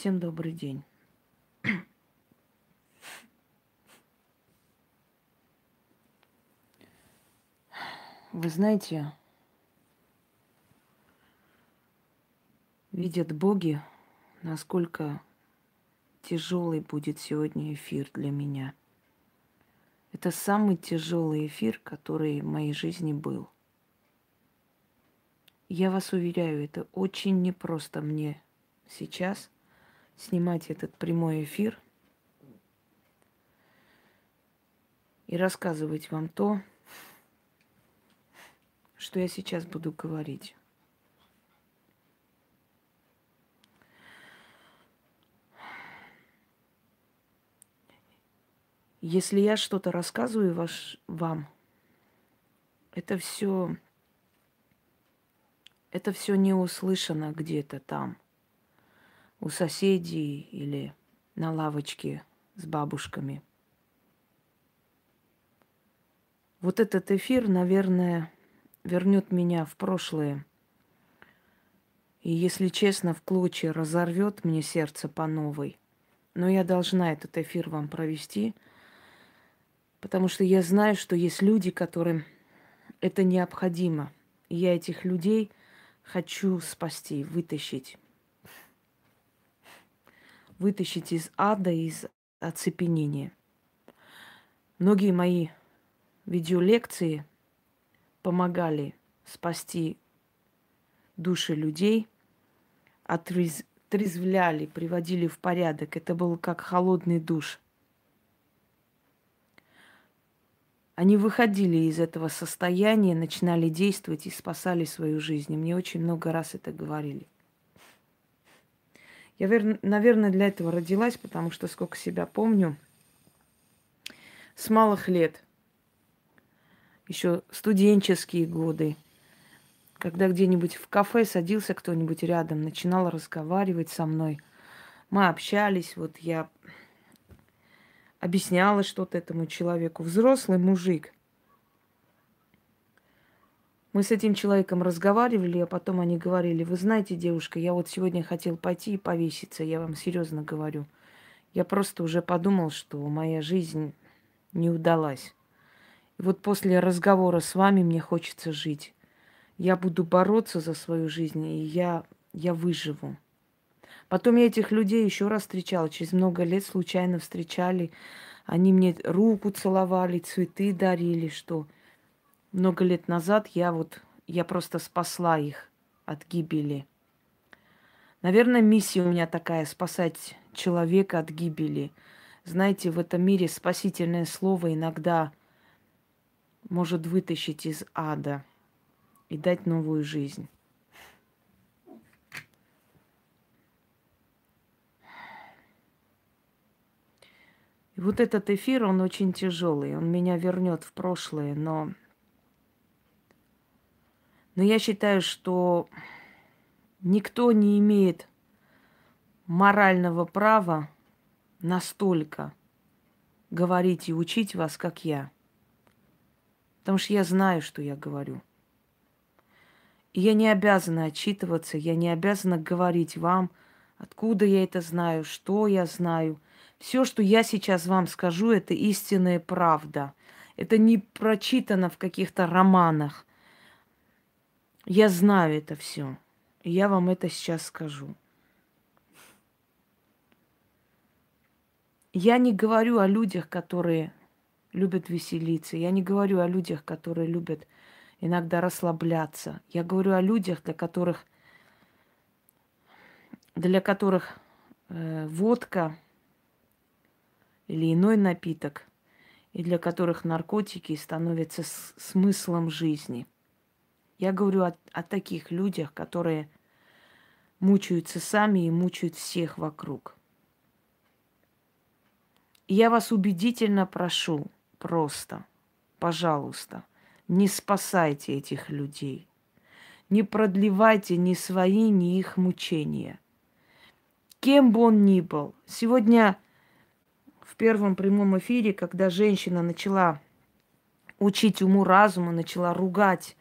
Всем добрый день. Вы знаете, видят боги, насколько тяжелый будет сегодня эфир для меня. Это самый тяжелый эфир, который в моей жизни был. Я вас уверяю, это очень непросто мне сейчас снимать этот прямой эфир и рассказывать вам то, что я сейчас буду говорить. Если я что-то рассказываю ваш, вам, это все, это все не услышано где-то там, у соседей или на лавочке с бабушками. Вот этот эфир, наверное, вернет меня в прошлое. И, если честно, в клочья разорвет мне сердце по новой. Но я должна этот эфир вам провести, потому что я знаю, что есть люди, которым это необходимо. И я этих людей хочу спасти, вытащить. Вытащить из ада, из оцепенения. Многие мои видеолекции помогали спасти души людей, отрезвляли, приводили в порядок. Это был как холодный душ. Они выходили из этого состояния, начинали действовать и спасали свою жизнь. И мне очень много раз это говорили. Я, наверное, для этого родилась, потому что сколько себя помню, с малых лет – еще студенческие годы, когда где-нибудь в кафе садился кто-нибудь рядом, начинал разговаривать со мной. Мы общались, вот я объясняла что-то этому человеку. Взрослый мужик. Мы с этим человеком разговаривали, а потом они говорили, вы знаете, девушка, я вот сегодня хотел пойти и повеситься, я вам серьезно говорю. Я просто уже подумал, что моя жизнь не удалась. И вот после разговора с вами мне хочется жить. Я буду бороться за свою жизнь, и я, я выживу. Потом я этих людей еще раз встречала, через много лет случайно встречали. Они мне руку целовали, цветы дарили, что много лет назад я вот, я просто спасла их от гибели. Наверное, миссия у меня такая, спасать человека от гибели. Знаете, в этом мире спасительное слово иногда может вытащить из ада и дать новую жизнь. И вот этот эфир, он очень тяжелый, он меня вернет в прошлое, но, но я считаю, что никто не имеет морального права настолько говорить и учить вас, как я. Потому что я знаю, что я говорю. И я не обязана отчитываться, я не обязана говорить вам, откуда я это знаю, что я знаю. Все, что я сейчас вам скажу, это истинная правда. Это не прочитано в каких-то романах. Я знаю это все. Я вам это сейчас скажу. Я не говорю о людях, которые любят веселиться. Я не говорю о людях, которые любят иногда расслабляться. Я говорю о людях, для которых, для которых э, водка или иной напиток, и для которых наркотики становятся смыслом жизни. Я говорю о, о таких людях, которые мучаются сами и мучают всех вокруг. И я вас убедительно прошу – просто, пожалуйста, не спасайте этих людей. Не продлевайте ни свои, ни их мучения. Кем бы он ни был. Сегодня в первом прямом эфире, когда женщина начала учить уму разуму, начала ругать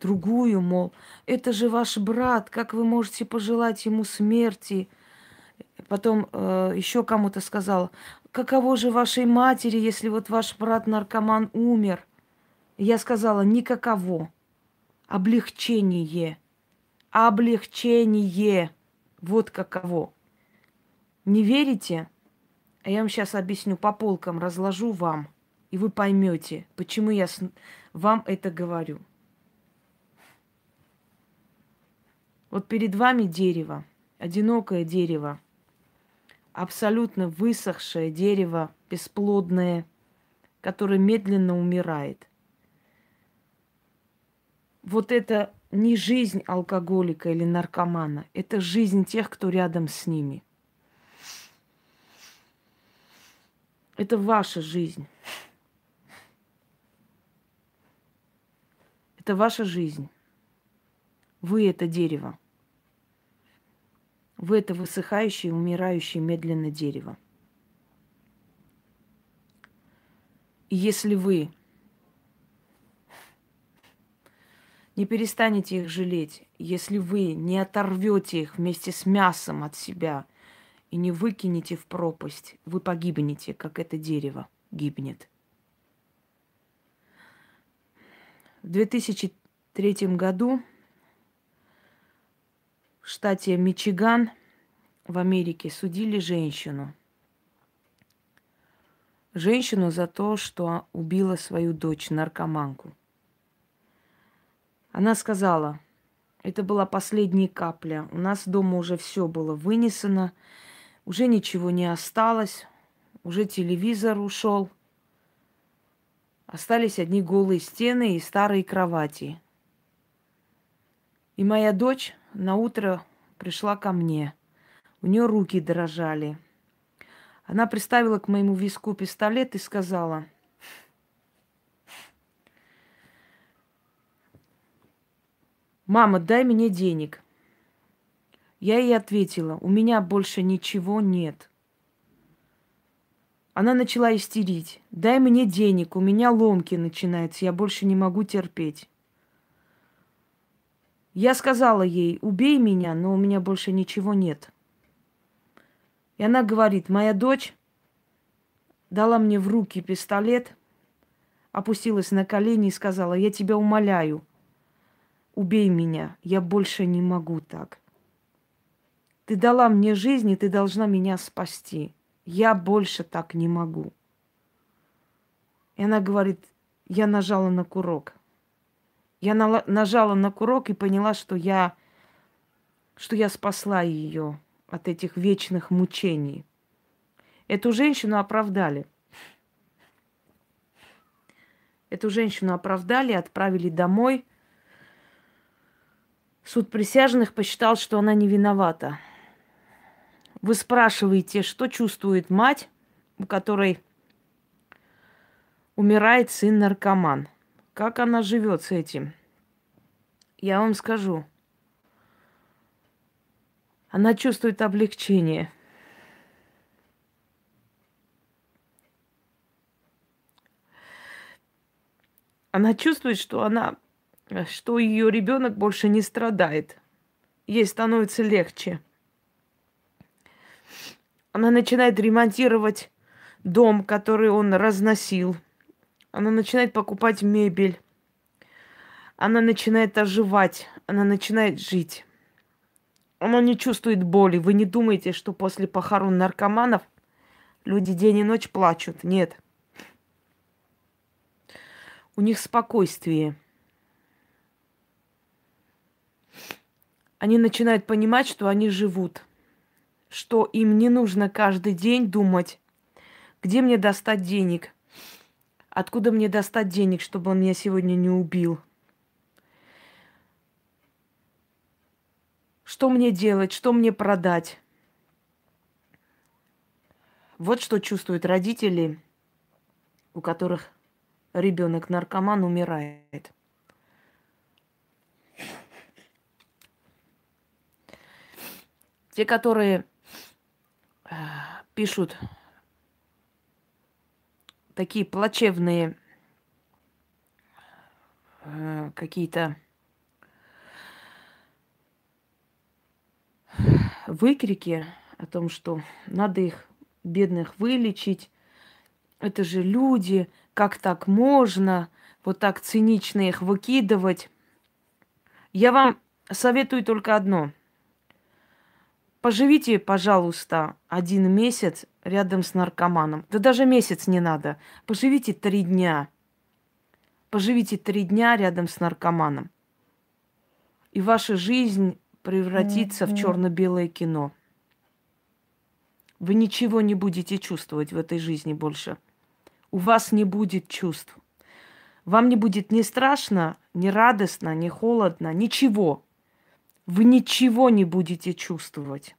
другую, мол, это же ваш брат, как вы можете пожелать ему смерти? Потом э, еще кому-то сказала, каково же вашей матери, если вот ваш брат-наркоман умер? Я сказала, никаково. Облегчение. Облегчение. Вот каково. Не верите? А я вам сейчас объясню, по полкам разложу вам, и вы поймете, почему я вам это говорю. Вот перед вами дерево, одинокое дерево, абсолютно высохшее дерево, бесплодное, которое медленно умирает. Вот это не жизнь алкоголика или наркомана, это жизнь тех, кто рядом с ними. Это ваша жизнь. Это ваша жизнь. Вы это дерево. Вы это высыхающее, умирающее медленно дерево. И если вы не перестанете их жалеть, если вы не оторвете их вместе с мясом от себя и не выкинете в пропасть, вы погибнете, как это дерево гибнет. В 2003 году в штате Мичиган в Америке судили женщину. Женщину за то, что убила свою дочь, наркоманку. Она сказала, это была последняя капля. У нас дома уже все было вынесено, уже ничего не осталось, уже телевизор ушел. Остались одни голые стены и старые кровати. И моя дочь на утро пришла ко мне. У нее руки дрожали. Она приставила к моему виску пистолет и сказала, «Мама, дай мне денег». Я ей ответила, у меня больше ничего нет. Она начала истерить. Дай мне денег, у меня ломки начинаются, я больше не могу терпеть. Я сказала ей, убей меня, но у меня больше ничего нет. И она говорит, моя дочь дала мне в руки пистолет, опустилась на колени и сказала, я тебя умоляю, убей меня, я больше не могу так. Ты дала мне жизнь, и ты должна меня спасти. Я больше так не могу. И она говорит, я нажала на курок. Я нажала на курок и поняла, что я, что я спасла ее от этих вечных мучений. Эту женщину оправдали. Эту женщину оправдали, отправили домой. Суд присяжных посчитал, что она не виновата. Вы спрашиваете, что чувствует мать, у которой умирает сын-наркоман – как она живет с этим? Я вам скажу. Она чувствует облегчение. Она чувствует, что она, что ее ребенок больше не страдает. Ей становится легче. Она начинает ремонтировать дом, который он разносил – она начинает покупать мебель. Она начинает оживать. Она начинает жить. Она не чувствует боли. Вы не думаете, что после похорон наркоманов люди день и ночь плачут. Нет. У них спокойствие. Они начинают понимать, что они живут. Что им не нужно каждый день думать, где мне достать денег – Откуда мне достать денег, чтобы он меня сегодня не убил? Что мне делать? Что мне продать? Вот что чувствуют родители, у которых ребенок наркоман умирает. Те, которые э, пишут такие плачевные э, какие-то выкрики о том, что надо их, бедных, вылечить. Это же люди, как так можно вот так цинично их выкидывать. Я вам советую только одно. Поживите, пожалуйста, один месяц рядом с наркоманом. Да даже месяц не надо. Поживите три дня. Поживите три дня рядом с наркоманом. И ваша жизнь превратится mm-hmm. в черно-белое кино. Вы ничего не будете чувствовать в этой жизни больше. У вас не будет чувств. Вам не будет ни страшно, ни радостно, ни холодно, ничего. Вы ничего не будете чувствовать.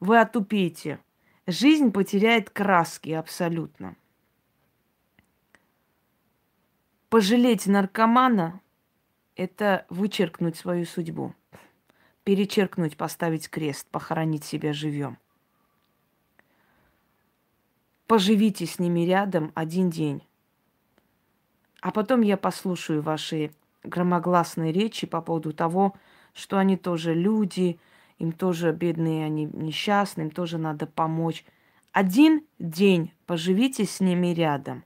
Вы отупеете. Жизнь потеряет краски абсолютно. Пожалеть наркомана – это вычеркнуть свою судьбу. Перечеркнуть, поставить крест, похоронить себя живем. Поживите с ними рядом один день. А потом я послушаю ваши громогласные речи по поводу того, что они тоже люди, им тоже бедные, они несчастные, им тоже надо помочь. Один день поживите с ними рядом.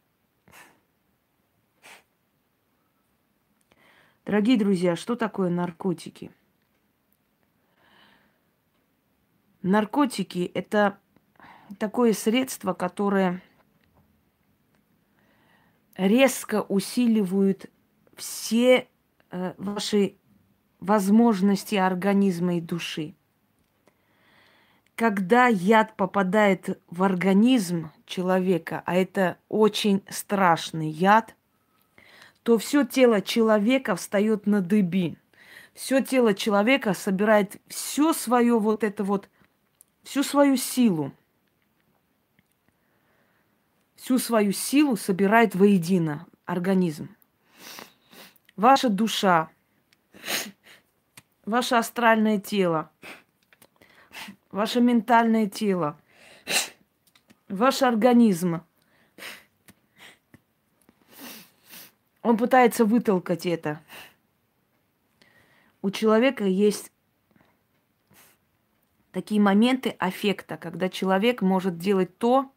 Дорогие друзья, что такое наркотики? Наркотики – это такое средство, которое резко усиливает все э, ваши возможности организма и души. Когда яд попадает в организм человека, а это очень страшный яд, то все тело человека встает на дыбы. Все тело человека собирает все свое вот это вот, всю свою силу. Всю свою силу собирает воедино организм. Ваша душа, ваше астральное тело, ваше ментальное тело, ваш организм. Он пытается вытолкать это. У человека есть такие моменты аффекта, когда человек может делать то,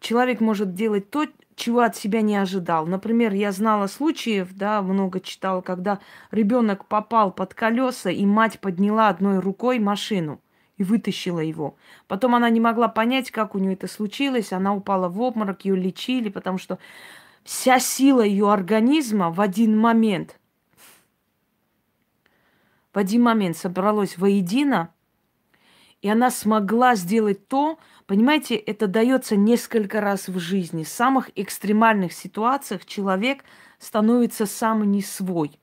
человек может делать то, чего от себя не ожидал. Например, я знала случаев, да, много читала, когда ребенок попал под колеса, и мать подняла одной рукой машину и вытащила его. Потом она не могла понять, как у нее это случилось. Она упала в обморок, ее лечили, потому что вся сила ее организма в один момент, в один момент собралась воедино, и она смогла сделать то, Понимаете, это дается несколько раз в жизни. В самых экстремальных ситуациях человек становится сам не свой.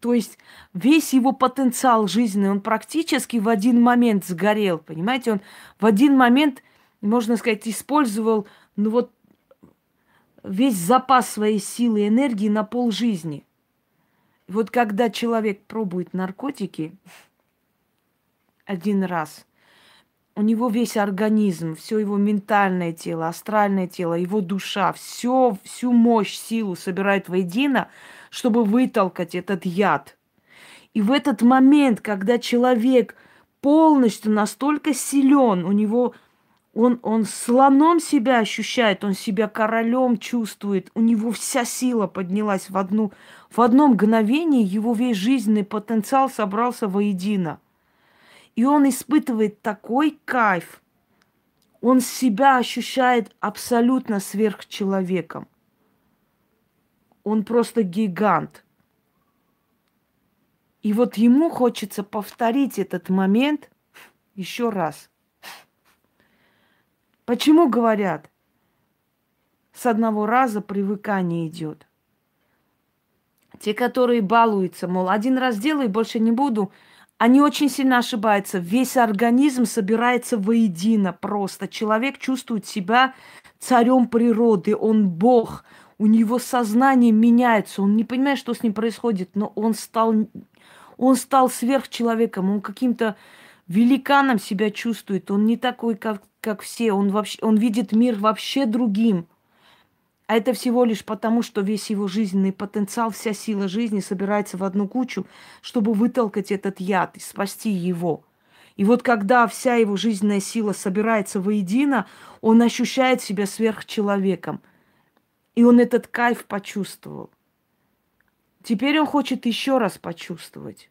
То есть весь его потенциал жизни, он практически в один момент сгорел. Понимаете, он в один момент, можно сказать, использовал ну вот, весь запас своей силы и энергии на пол жизни. Вот когда человек пробует наркотики один раз – у него весь организм, все его ментальное тело, астральное тело, его душа, все, всю мощь, силу собирает воедино, чтобы вытолкать этот яд. И в этот момент, когда человек полностью настолько силен, у него он, он слоном себя ощущает, он себя королем чувствует, у него вся сила поднялась в, одну, в одно мгновение, его весь жизненный потенциал собрался воедино. И он испытывает такой кайф. Он себя ощущает абсолютно сверхчеловеком. Он просто гигант. И вот ему хочется повторить этот момент еще раз. Почему говорят? С одного раза привыкание идет. Те, которые балуются, мол, один раз делаю, больше не буду – они очень сильно ошибаются. Весь организм собирается воедино просто. Человек чувствует себя царем природы, он бог, у него сознание меняется, он не понимает, что с ним происходит, но он стал, он стал сверхчеловеком, он каким-то великаном себя чувствует, он не такой, как, как все, он, вообще, он видит мир вообще другим. А это всего лишь потому, что весь его жизненный потенциал, вся сила жизни собирается в одну кучу, чтобы вытолкать этот яд и спасти его. И вот когда вся его жизненная сила собирается воедино, он ощущает себя сверхчеловеком. И он этот кайф почувствовал. Теперь он хочет еще раз почувствовать.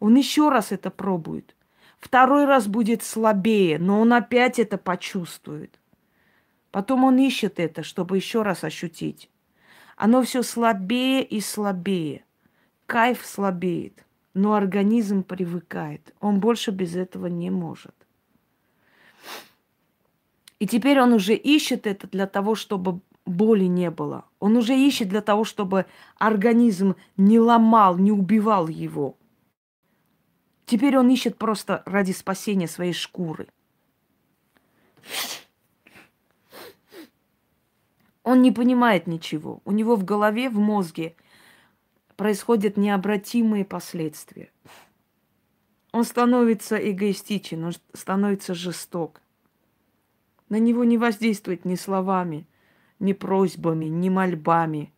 Он еще раз это пробует. Второй раз будет слабее, но он опять это почувствует. Потом он ищет это, чтобы еще раз ощутить. Оно все слабее и слабее. Кайф слабеет, но организм привыкает. Он больше без этого не может. И теперь он уже ищет это для того, чтобы боли не было. Он уже ищет для того, чтобы организм не ломал, не убивал его. Теперь он ищет просто ради спасения своей шкуры. Он не понимает ничего. У него в голове, в мозге происходят необратимые последствия. Он становится эгоистичен, он становится жесток. На него не воздействует ни словами, ни просьбами, ни мольбами.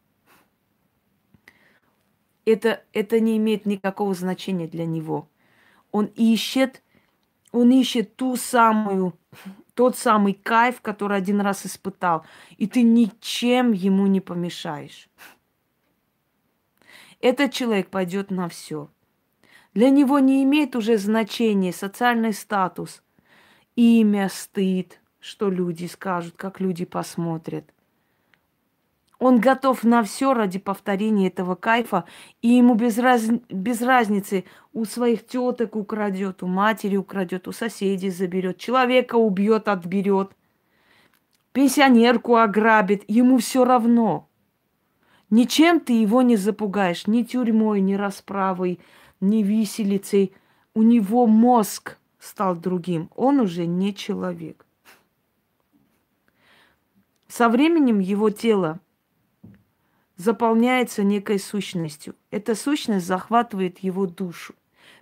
Это, это не имеет никакого значения для него. Он ищет, он ищет ту самую тот самый кайф, который один раз испытал, и ты ничем ему не помешаешь. Этот человек пойдет на все. Для него не имеет уже значения социальный статус, имя, стыд, что люди скажут, как люди посмотрят. Он готов на все ради повторения этого кайфа, и ему без, раз... без разницы у своих теток украдет, у матери украдет, у соседей заберет, человека убьет, отберет, пенсионерку ограбит, ему все равно. Ничем ты его не запугаешь, ни тюрьмой, ни расправой, ни виселицей. У него мозг стал другим, он уже не человек. Со временем его тело заполняется некой сущностью. Эта сущность захватывает его душу.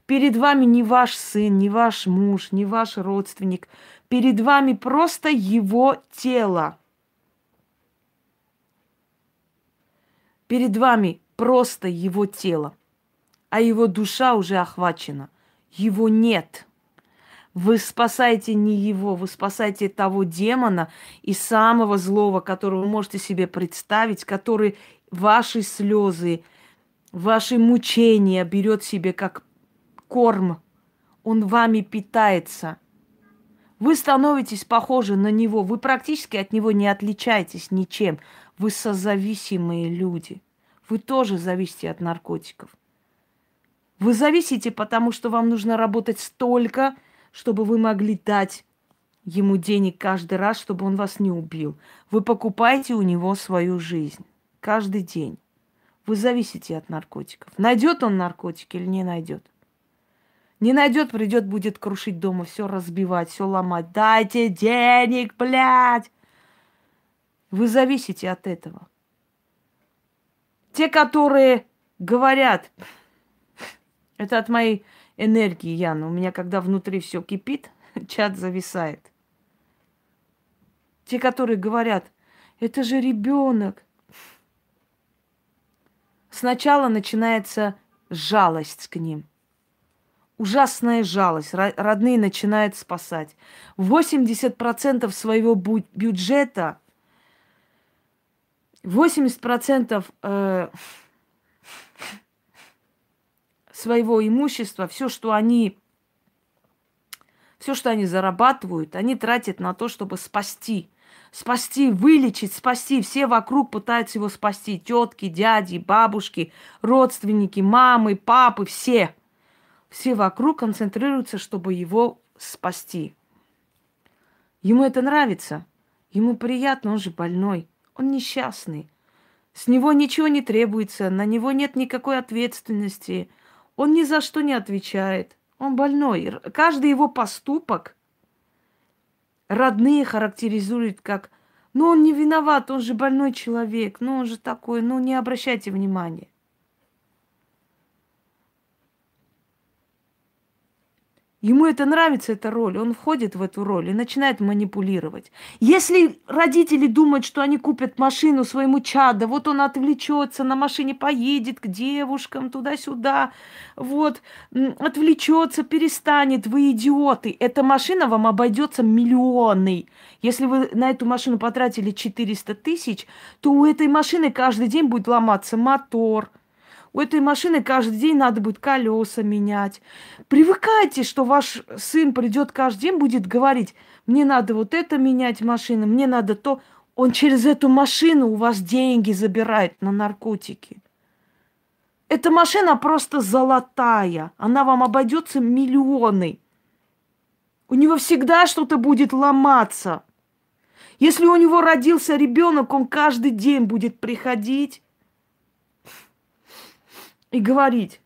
Перед вами не ваш сын, не ваш муж, не ваш родственник. Перед вами просто его тело. Перед вами просто его тело, а его душа уже охвачена. Его нет. Вы спасаете не его, вы спасаете того демона и самого злого, которого вы можете себе представить, который ваши слезы, ваши мучения берет себе как корм. Он вами питается. Вы становитесь похожи на него. Вы практически от него не отличаетесь ничем. Вы созависимые люди. Вы тоже зависите от наркотиков. Вы зависите, потому что вам нужно работать столько, чтобы вы могли дать ему денег каждый раз, чтобы он вас не убил. Вы покупаете у него свою жизнь каждый день. Вы зависите от наркотиков. Найдет он наркотики или не найдет? Не найдет, придет, будет крушить дома, все разбивать, все ломать. Дайте денег, блядь! Вы зависите от этого. Те, которые говорят, это от моей энергии, Яна. У меня, когда внутри все кипит, чат зависает. Те, которые говорят, это же ребенок, Сначала начинается жалость к ним. Ужасная жалость. Родные начинают спасать. 80% своего бюджета, 80% э, своего имущества, все, что они все, что они зарабатывают, они тратят на то, чтобы спасти спасти, вылечить, спасти. Все вокруг пытаются его спасти. Тетки, дяди, бабушки, родственники, мамы, папы, все. Все вокруг концентрируются, чтобы его спасти. Ему это нравится. Ему приятно, он же больной. Он несчастный. С него ничего не требуется, на него нет никакой ответственности. Он ни за что не отвечает. Он больной. Каждый его поступок родные характеризуют как «ну он не виноват, он же больной человек, ну он же такой, ну не обращайте внимания». Ему это нравится, эта роль. Он входит в эту роль и начинает манипулировать. Если родители думают, что они купят машину своему чаду, вот он отвлечется, на машине поедет к девушкам туда-сюда, вот, отвлечется, перестанет, вы идиоты. Эта машина вам обойдется миллионы. Если вы на эту машину потратили 400 тысяч, то у этой машины каждый день будет ломаться мотор – у этой машины каждый день надо будет колеса менять. Привыкайте, что ваш сын придет каждый день, будет говорить, мне надо вот это менять машину, мне надо то. Он через эту машину у вас деньги забирает на наркотики. Эта машина просто золотая. Она вам обойдется миллионы. У него всегда что-то будет ломаться. Если у него родился ребенок, он каждый день будет приходить и говорить,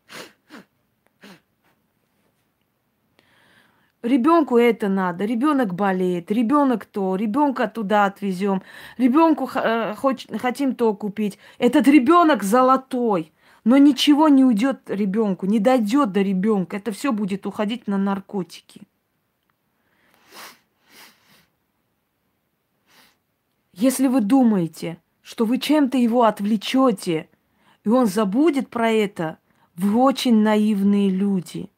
Ребенку это надо, ребенок болеет, ребенок то, ребенка туда отвезем, ребенку э, хотим то купить. Этот ребенок золотой, но ничего не уйдет ребенку, не дойдет до ребенка. Это все будет уходить на наркотики. Если вы думаете, что вы чем-то его отвлечете, и он забудет про это. Вы очень наивные люди.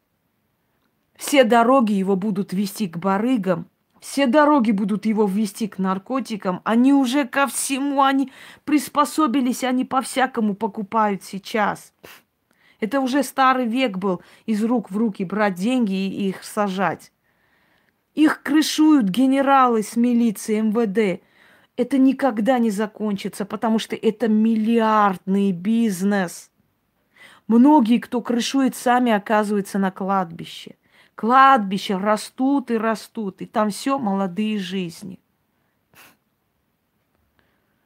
Все дороги его будут вести к барыгам, все дороги будут его вести к наркотикам. Они уже ко всему, они приспособились, они по-всякому покупают сейчас. Это уже старый век был из рук в руки брать деньги и их сажать. Их крышуют генералы с милицией, МВД это никогда не закончится, потому что это миллиардный бизнес. Многие, кто крышует, сами оказываются на кладбище. Кладбища растут и растут, и там все молодые жизни.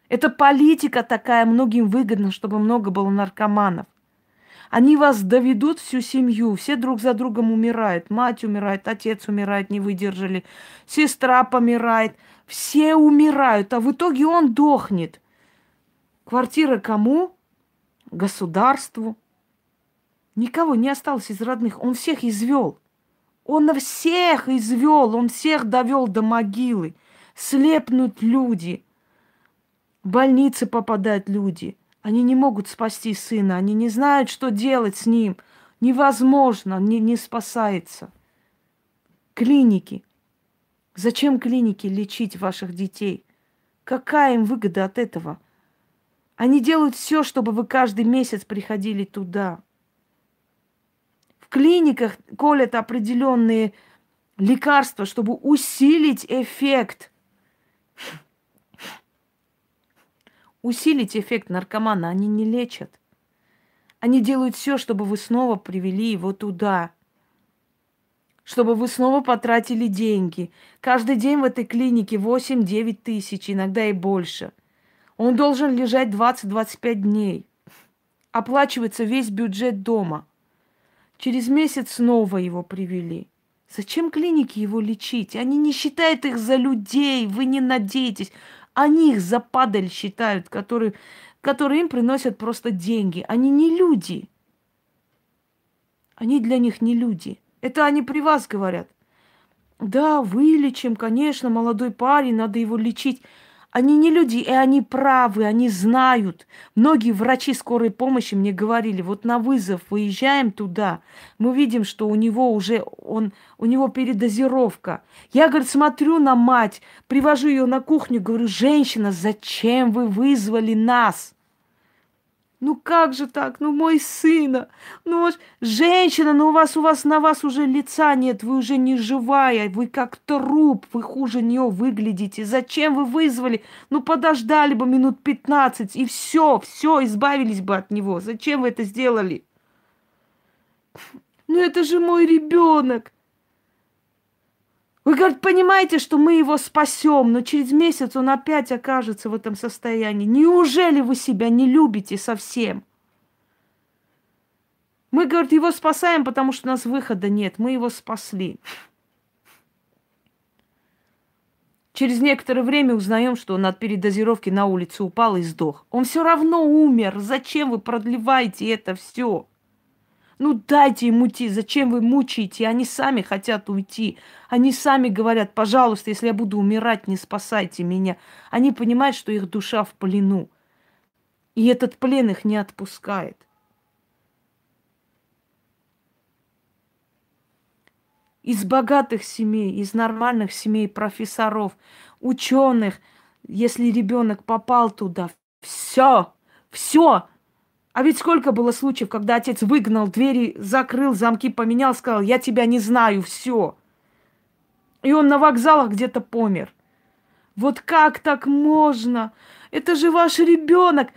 Это политика такая, многим выгодно, чтобы много было наркоманов. Они вас доведут всю семью, все друг за другом умирают. Мать умирает, отец умирает, не выдержали, сестра помирает – все умирают, а в итоге он дохнет. Квартира кому? Государству. Никого не осталось из родных. Он всех извел. Он всех извел, он всех довел до могилы. Слепнут люди. В больницы попадают люди. Они не могут спасти сына, они не знают, что делать с ним. Невозможно, не, не спасается. Клиники. Зачем клинике лечить ваших детей? Какая им выгода от этого? Они делают все, чтобы вы каждый месяц приходили туда. В клиниках колят определенные лекарства, чтобы усилить эффект. Усилить эффект наркомана они не лечат. Они делают все, чтобы вы снова привели его туда – чтобы вы снова потратили деньги. Каждый день в этой клинике 8-9 тысяч, иногда и больше. Он должен лежать 20-25 дней. Оплачивается весь бюджет дома. Через месяц снова его привели. Зачем клинике его лечить? Они не считают их за людей, вы не надеетесь. Они их за падаль считают, которые, которые им приносят просто деньги. Они не люди. Они для них не люди. Это они при вас говорят. Да, вылечим, конечно, молодой парень, надо его лечить. Они не люди, и они правы, они знают. Многие врачи скорой помощи мне говорили, вот на вызов выезжаем туда, мы видим, что у него уже, он, у него передозировка. Я, говорит, смотрю на мать, привожу ее на кухню, говорю, женщина, зачем вы вызвали нас? Ну как же так? Ну мой сына, ну ваш женщина, ну, у вас у вас на вас уже лица нет, вы уже не живая, вы как труп, вы хуже нее выглядите. Зачем вы вызвали? Ну подождали бы минут пятнадцать и все, все, избавились бы от него. Зачем вы это сделали? Ну это же мой ребенок. Вы, говорит, понимаете, что мы его спасем, но через месяц он опять окажется в этом состоянии. Неужели вы себя не любите совсем? Мы, говорит, его спасаем, потому что у нас выхода нет. Мы его спасли. Через некоторое время узнаем, что он от передозировки на улице упал и сдох. Он все равно умер. Зачем вы продлеваете это все? Ну дайте им уйти. Зачем вы мучаете? Они сами хотят уйти. Они сами говорят, пожалуйста, если я буду умирать, не спасайте меня. Они понимают, что их душа в плену. И этот плен их не отпускает. Из богатых семей, из нормальных семей, профессоров, ученых, если ребенок попал туда, все, все, а ведь сколько было случаев, когда отец выгнал двери, закрыл, замки поменял, сказал, я тебя не знаю, все. И он на вокзалах где-то помер. Вот как так можно? Это же ваш ребенок.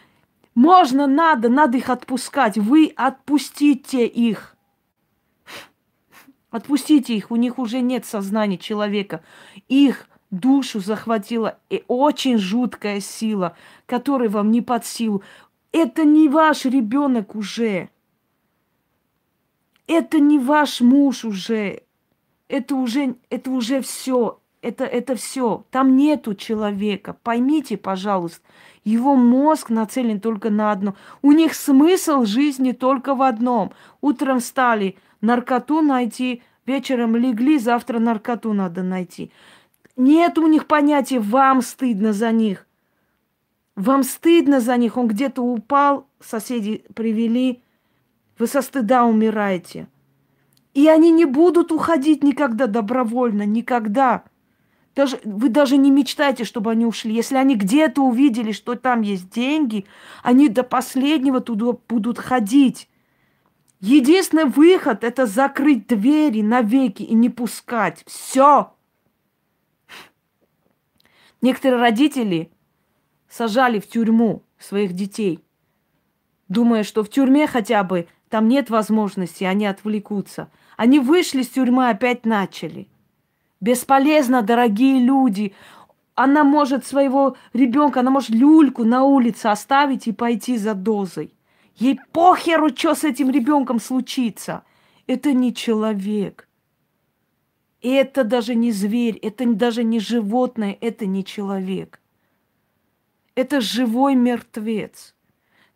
Можно, надо, надо их отпускать. Вы отпустите их. Отпустите их, у них уже нет сознания человека. Их душу захватила и очень жуткая сила, которая вам не под силу. Это не ваш ребенок уже. Это не ваш муж уже. Это уже, это уже все. Это, это все. Там нету человека. Поймите, пожалуйста, его мозг нацелен только на одно. У них смысл жизни только в одном. Утром встали, наркоту найти, вечером легли, завтра наркоту надо найти. Нет у них понятия «вам стыдно за них». Вам стыдно за них, он где-то упал, соседи привели, вы со стыда умираете. И они не будут уходить никогда добровольно, никогда. Даже, вы даже не мечтайте, чтобы они ушли. Если они где-то увидели, что там есть деньги, они до последнего туда будут ходить. Единственный выход – это закрыть двери навеки и не пускать. Все. Некоторые родители сажали в тюрьму своих детей, думая, что в тюрьме хотя бы там нет возможности, они отвлекутся. Они вышли из тюрьмы, опять начали. Бесполезно, дорогие люди. Она может своего ребенка, она может люльку на улице оставить и пойти за дозой. Ей похеру, что с этим ребенком случится. Это не человек. Это даже не зверь, это даже не животное, это не человек. Это живой мертвец,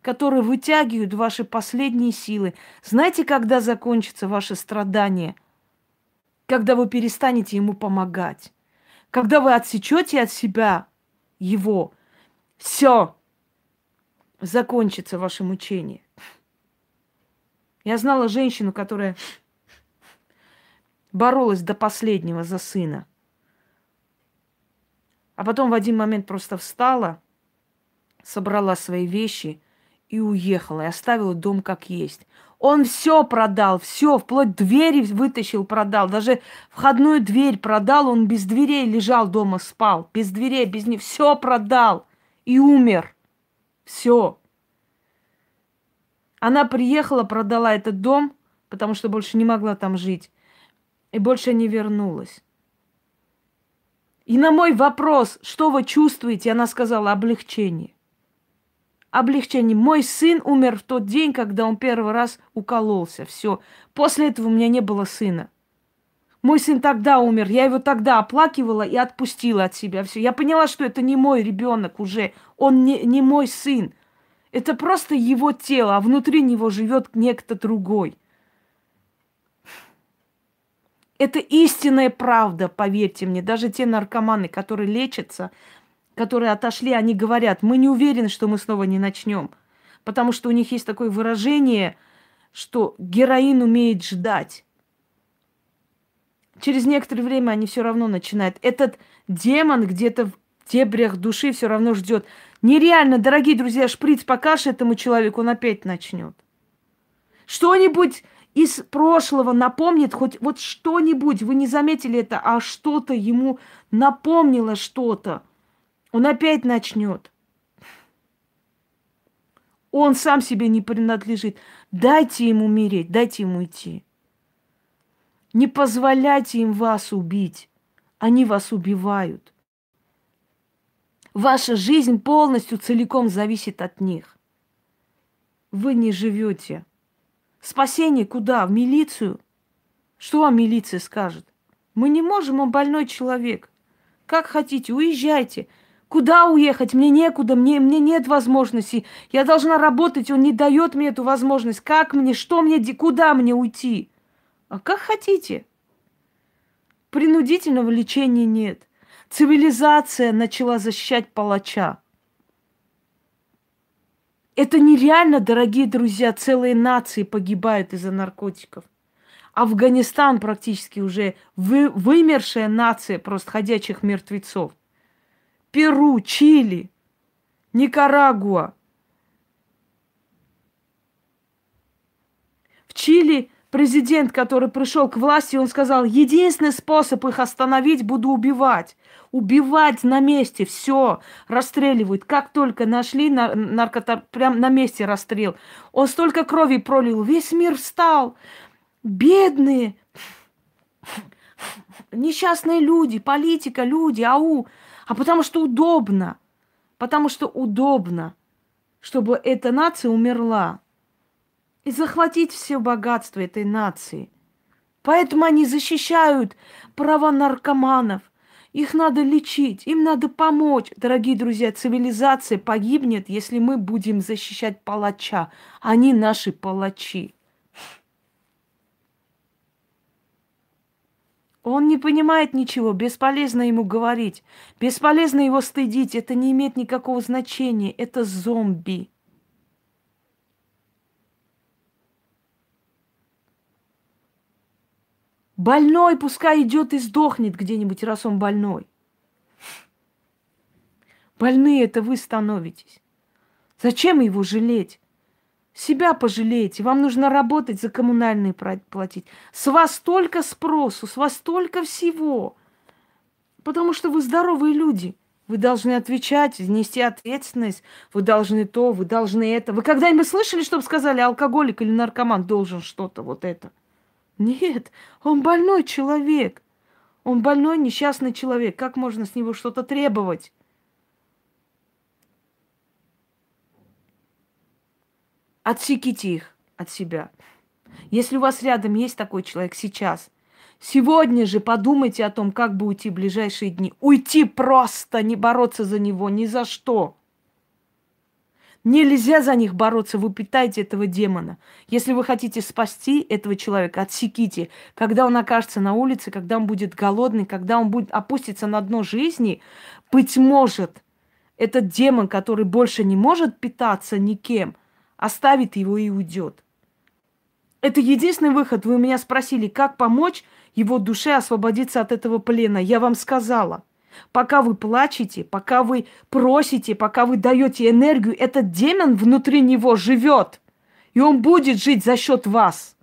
который вытягивает ваши последние силы. Знаете, когда закончится ваше страдание? Когда вы перестанете ему помогать. Когда вы отсечете от себя его. Все. Закончится ваше мучение. Я знала женщину, которая боролась до последнего за сына. А потом в один момент просто встала – собрала свои вещи и уехала, и оставила дом как есть. Он все продал, все, вплоть двери вытащил, продал. Даже входную дверь продал, он без дверей лежал дома, спал. Без дверей, без них. Все продал и умер. Все. Она приехала, продала этот дом, потому что больше не могла там жить. И больше не вернулась. И на мой вопрос, что вы чувствуете, она сказала облегчение облегчение. Мой сын умер в тот день, когда он первый раз укололся. Все. После этого у меня не было сына. Мой сын тогда умер, я его тогда оплакивала и отпустила от себя. Все. Я поняла, что это не мой ребенок уже, он не, не мой сын. Это просто его тело, а внутри него живет некто другой. Это истинная правда, поверьте мне. Даже те наркоманы, которые лечатся, которые отошли, они говорят, мы не уверены, что мы снова не начнем. Потому что у них есть такое выражение, что героин умеет ждать. Через некоторое время они все равно начинают. Этот демон где-то в дебрях души все равно ждет. Нереально, дорогие друзья, шприц покажешь этому человеку, он опять начнет. Что-нибудь из прошлого напомнит, хоть вот что-нибудь, вы не заметили это, а что-то ему напомнило что-то – он опять начнет. Он сам себе не принадлежит. Дайте ему умереть, дайте ему идти. Не позволяйте им вас убить. Они вас убивают. Ваша жизнь полностью целиком зависит от них. Вы не живете. Спасение куда? В милицию? Что вам милиция скажет? Мы не можем, он больной человек. Как хотите, уезжайте. Куда уехать? Мне некуда, мне, мне нет возможности. Я должна работать, он не дает мне эту возможность. Как мне, что мне, куда мне уйти? А как хотите. Принудительного лечения нет. Цивилизация начала защищать палача. Это нереально, дорогие друзья, целые нации погибают из-за наркотиков. Афганистан практически уже вы, вымершая нация просто ходячих мертвецов. Перу, Чили, Никарагуа. В Чили президент, который пришел к власти, он сказал, единственный способ их остановить, буду убивать. Убивать на месте, все, расстреливают. Как только нашли наркотар, прям на месте расстрел. Он столько крови пролил, весь мир встал. Бедные, несчастные люди, политика, люди, ау. А потому что удобно. Потому что удобно, чтобы эта нация умерла и захватить все богатство этой нации. Поэтому они защищают права наркоманов. Их надо лечить, им надо помочь. Дорогие друзья, цивилизация погибнет, если мы будем защищать палача. Они наши палачи. Он не понимает ничего, бесполезно ему говорить, бесполезно его стыдить, это не имеет никакого значения, это зомби. Больной пускай идет и сдохнет где-нибудь, раз он больной. Больные это вы становитесь. Зачем его жалеть? Себя пожалейте. Вам нужно работать, за коммунальные платить. С вас столько спросу, с вас столько всего. Потому что вы здоровые люди. Вы должны отвечать, нести ответственность. Вы должны то, вы должны это. Вы когда-нибудь слышали, чтобы сказали, алкоголик или наркоман должен что-то вот это? Нет, он больной человек. Он больной, несчастный человек. Как можно с него что-то требовать? Отсеките их от себя. Если у вас рядом есть такой человек сейчас, сегодня же подумайте о том, как бы уйти в ближайшие дни. Уйти просто, не бороться за него ни за что. Нельзя за них бороться, вы питаете этого демона. Если вы хотите спасти этого человека, отсеките. Когда он окажется на улице, когда он будет голодный, когда он будет опуститься на дно жизни, быть может, этот демон, который больше не может питаться никем – оставит его и уйдет. Это единственный выход. Вы меня спросили, как помочь его душе освободиться от этого плена. Я вам сказала. Пока вы плачете, пока вы просите, пока вы даете энергию, этот демон внутри него живет. И он будет жить за счет вас.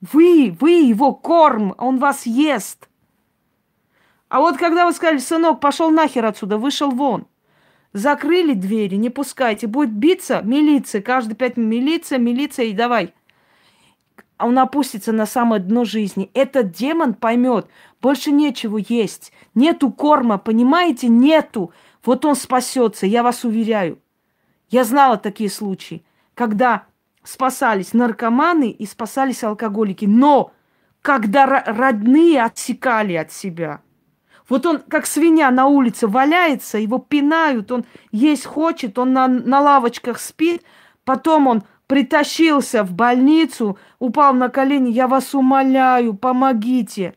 Вы, вы его корм, он вас ест. А вот когда вы сказали, сынок, пошел нахер отсюда, вышел вон – Закрыли двери, не пускайте. Будет биться милиция, каждый пять милиция, милиция и давай. Он опустится на самое дно жизни. Этот демон поймет, больше нечего есть. Нету корма, понимаете? Нету. Вот он спасется, я вас уверяю. Я знала такие случаи, когда спасались наркоманы и спасались алкоголики. Но когда родные отсекали от себя – вот он как свинья на улице валяется, его пинают, он есть хочет, он на, на лавочках спит, потом он притащился в больницу, упал на колени, я вас умоляю, помогите.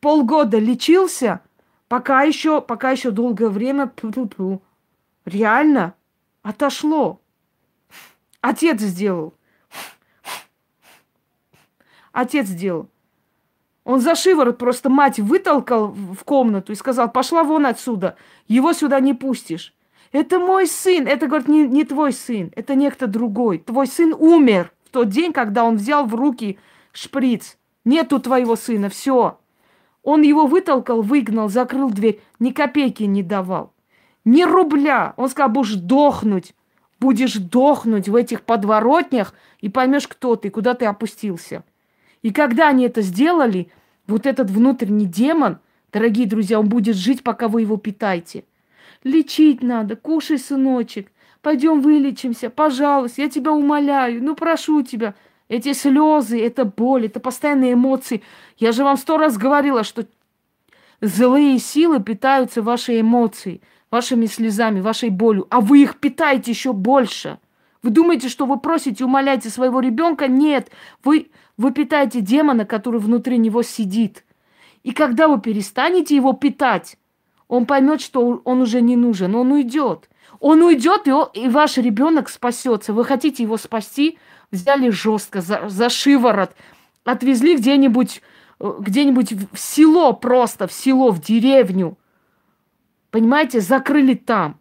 Полгода лечился, пока еще, пока еще долгое время, реально отошло. Отец сделал. Отец сделал. Он за шиворот просто мать вытолкал в комнату и сказал, пошла вон отсюда, его сюда не пустишь. Это мой сын, это, говорит, не, не твой сын, это некто другой. Твой сын умер в тот день, когда он взял в руки шприц. Нету твоего сына, все. Он его вытолкал, выгнал, закрыл дверь, ни копейки не давал. Ни рубля. Он сказал, будешь дохнуть. Будешь дохнуть в этих подворотнях и поймешь, кто ты, куда ты опустился. И когда они это сделали, вот этот внутренний демон, дорогие друзья, он будет жить, пока вы его питаете. Лечить надо, кушай, сыночек, пойдем вылечимся, пожалуйста, я тебя умоляю, ну прошу тебя. Эти слезы, это боль, это постоянные эмоции. Я же вам сто раз говорила, что злые силы питаются вашей эмоцией, вашими слезами, вашей болью, а вы их питаете еще больше. Вы думаете, что вы просите, умоляете своего ребенка? Нет, вы, вы питаете демона, который внутри него сидит. И когда вы перестанете его питать, он поймет, что он уже не нужен, он уйдет. Он уйдет, и, он, и ваш ребенок спасется. Вы хотите его спасти, взяли жестко за, за шиворот, отвезли где-нибудь э, где-нибудь в село просто, в село, в деревню. Понимаете, закрыли там.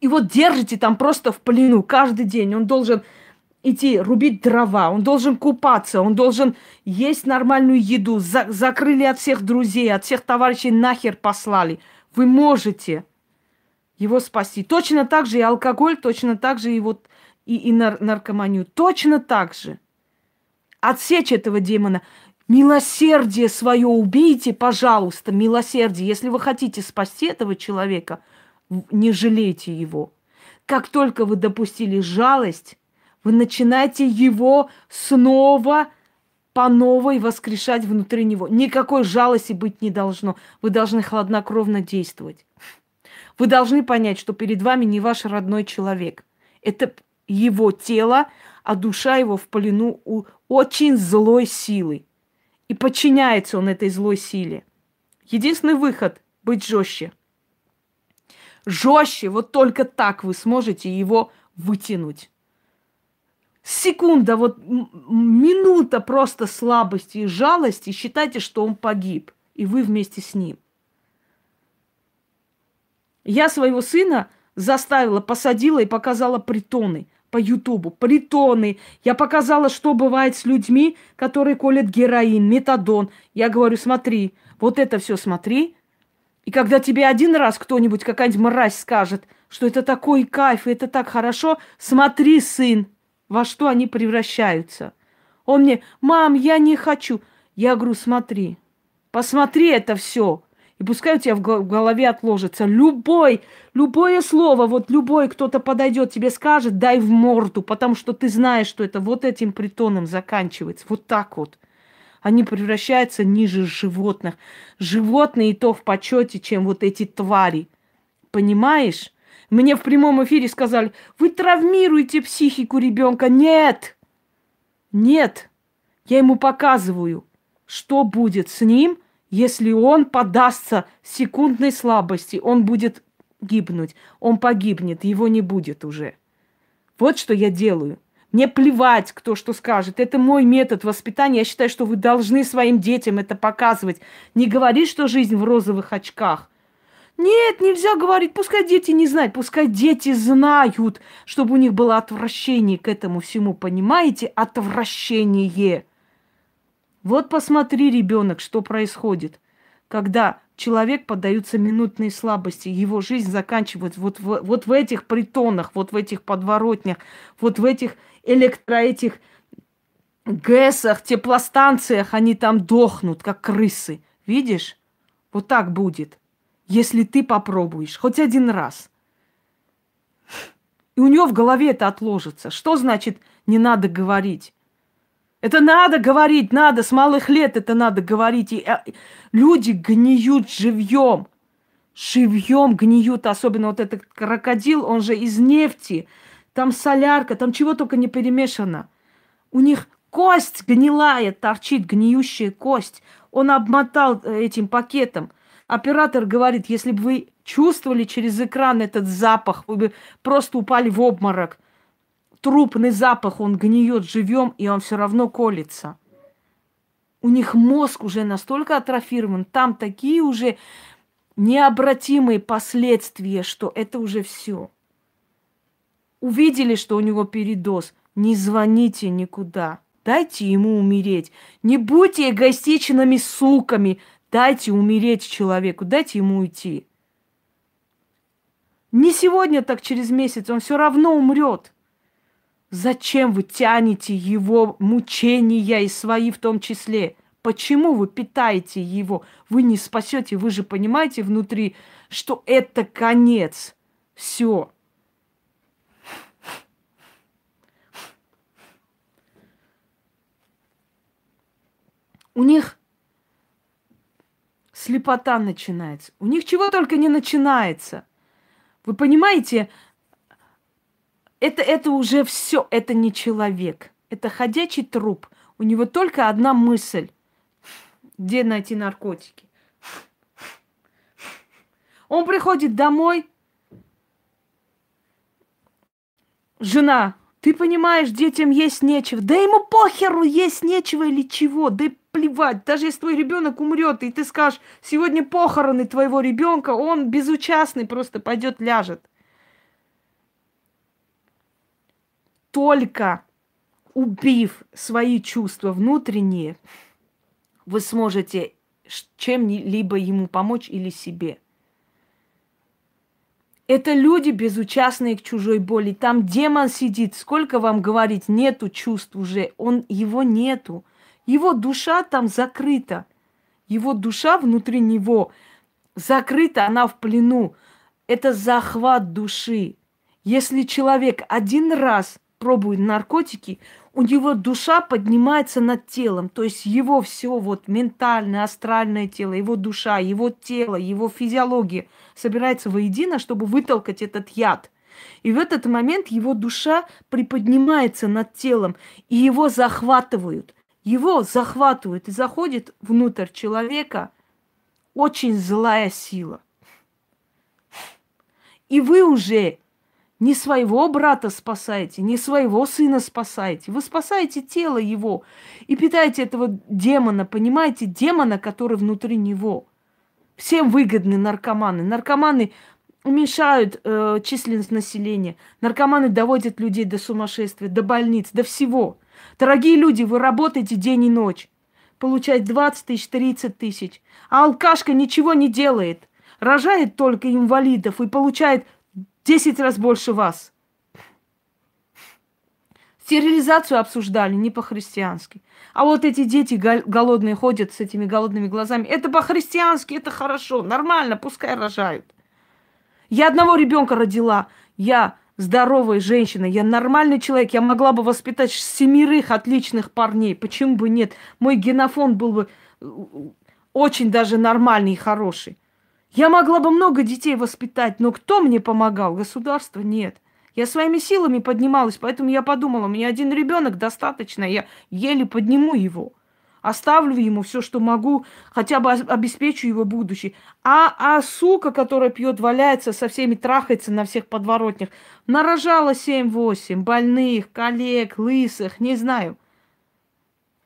И вот держите там просто в плену каждый день. Он должен идти рубить дрова, он должен купаться, он должен есть нормальную еду. За закрыли от всех друзей, от всех товарищей нахер послали. Вы можете его спасти. Точно так же и алкоголь, точно так же и вот и, и нар наркоманию. Точно так же. Отсечь этого демона. Милосердие свое убейте, пожалуйста, милосердие. Если вы хотите спасти этого человека, не жалейте его. Как только вы допустили жалость, вы начинаете его снова по новой воскрешать внутри него. Никакой жалости быть не должно. Вы должны хладнокровно действовать. Вы должны понять, что перед вами не ваш родной человек. Это его тело, а душа его в плену у очень злой силы. И подчиняется он этой злой силе. Единственный выход – быть жестче. Жестче, вот только так вы сможете его вытянуть. Секунда, вот минута просто слабости и жалости, считайте, что он погиб, и вы вместе с ним. Я своего сына заставила, посадила и показала притоны по Ютубу. Притоны. Я показала, что бывает с людьми, которые колят героин, метадон. Я говорю, смотри, вот это все смотри. И когда тебе один раз кто-нибудь, какая-нибудь мразь скажет, что это такой кайф, и это так хорошо, смотри, сын, во что они превращаются. Он мне, мам, я не хочу. Я говорю, смотри, посмотри это все. И пускай у тебя в голове отложится любой, любое слово, вот любой кто-то подойдет, тебе скажет, дай в морду, потому что ты знаешь, что это вот этим притоном заканчивается. Вот так вот. Они превращаются ниже животных. Животные и то в почете, чем вот эти твари. Понимаешь? Мне в прямом эфире сказали, вы травмируете психику ребенка. Нет! Нет! Я ему показываю, что будет с ним – если он подастся секундной слабости, он будет гибнуть. Он погибнет, его не будет уже. Вот что я делаю. Мне плевать, кто что скажет. Это мой метод воспитания. Я считаю, что вы должны своим детям это показывать. Не говорить, что жизнь в розовых очках. Нет, нельзя говорить. Пускай дети не знают. Пускай дети знают, чтобы у них было отвращение к этому всему. Понимаете? Отвращение. Вот посмотри, ребенок, что происходит, когда человек поддается минутной слабости, его жизнь заканчивается вот в, вот в этих притонах, вот в этих подворотнях, вот в этих электро этих ГЭСах, теплостанциях, они там дохнут, как крысы. Видишь? Вот так будет, если ты попробуешь хоть один раз. И у него в голове это отложится. Что значит не надо говорить? Это надо говорить, надо, с малых лет это надо говорить. И, а, люди гниют живьем. Живьем гниют, особенно вот этот крокодил, он же из нефти. Там солярка, там чего только не перемешано. У них кость гнилая торчит, гниющая кость. Он обмотал э, этим пакетом. Оператор говорит, если бы вы чувствовали через экран этот запах, вы бы просто упали в обморок трупный запах, он гниет живем, и он все равно колется. У них мозг уже настолько атрофирован, там такие уже необратимые последствия, что это уже все. Увидели, что у него передоз, не звоните никуда. Дайте ему умереть. Не будьте эгоистичными суками. Дайте умереть человеку, дайте ему уйти. Не сегодня, так через месяц, он все равно умрет. Зачем вы тянете его мучения и свои в том числе? Почему вы питаете его? Вы не спасете, вы же понимаете внутри, что это конец. Все. У них слепота начинается. У них чего только не начинается. Вы понимаете, это, это уже все, это не человек. Это ходячий труп. У него только одна мысль. Где найти наркотики? Он приходит домой. Жена, ты понимаешь, детям есть нечего. Да ему похеру, есть нечего или чего. Да плевать. Даже если твой ребенок умрет, и ты скажешь, сегодня похороны твоего ребенка, он безучастный просто пойдет, ляжет. Только убив свои чувства внутренние, вы сможете чем-либо ему помочь или себе. Это люди безучастные к чужой боли. Там демон сидит. Сколько вам говорить, нету чувств уже. Он, его нету. Его душа там закрыта. Его душа внутри него закрыта, она в плену. Это захват души. Если человек один раз пробует наркотики, у него душа поднимается над телом. То есть его все вот ментальное, астральное тело, его душа, его тело, его физиология собирается воедино, чтобы вытолкать этот яд. И в этот момент его душа приподнимается над телом, и его захватывают его захватывают и заходит внутрь человека очень злая сила. И вы уже не своего брата спасаете, не своего сына спасаете. Вы спасаете тело его и питаете этого демона, понимаете, демона, который внутри него. Всем выгодны наркоманы. Наркоманы уменьшают э, численность населения. Наркоманы доводят людей до сумасшествия, до больниц, до всего. Дорогие люди, вы работаете день и ночь. Получать 20 тысяч, 30 тысяч. А алкашка ничего не делает. Рожает только инвалидов и получает 10 раз больше вас. Стерилизацию обсуждали не по-христиански. А вот эти дети голодные ходят с этими голодными глазами. Это по-христиански, это хорошо, нормально, пускай рожают. Я одного ребенка родила. Я здоровая женщина, я нормальный человек, я могла бы воспитать семерых отличных парней. Почему бы нет? Мой генофон был бы э, очень даже нормальный и хороший. Я могла бы много детей воспитать, но кто мне помогал? Государство нет. Я своими силами поднималась, поэтому я подумала, меня один ребенок достаточно, я еле подниму его. Оставлю ему все, что могу, хотя бы обеспечу его будущее. А, а сука, которая пьет, валяется, со всеми трахается на всех подворотнях, нарожала 7-8 больных, коллег, лысых, не знаю –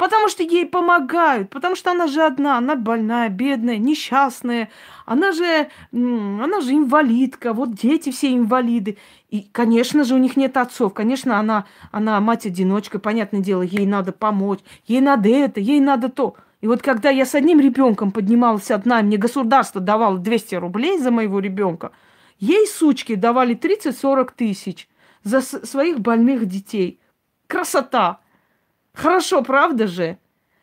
Потому что ей помогают, потому что она же одна, она больная, бедная, несчастная, она же, она же инвалидка, вот дети все инвалиды. И, конечно же, у них нет отцов, конечно, она, она мать-одиночка, понятное дело, ей надо помочь, ей надо это, ей надо то. И вот когда я с одним ребенком поднималась одна, и мне государство давало 200 рублей за моего ребенка, ей, сучки, давали 30-40 тысяч за своих больных детей. Красота! Хорошо, правда же?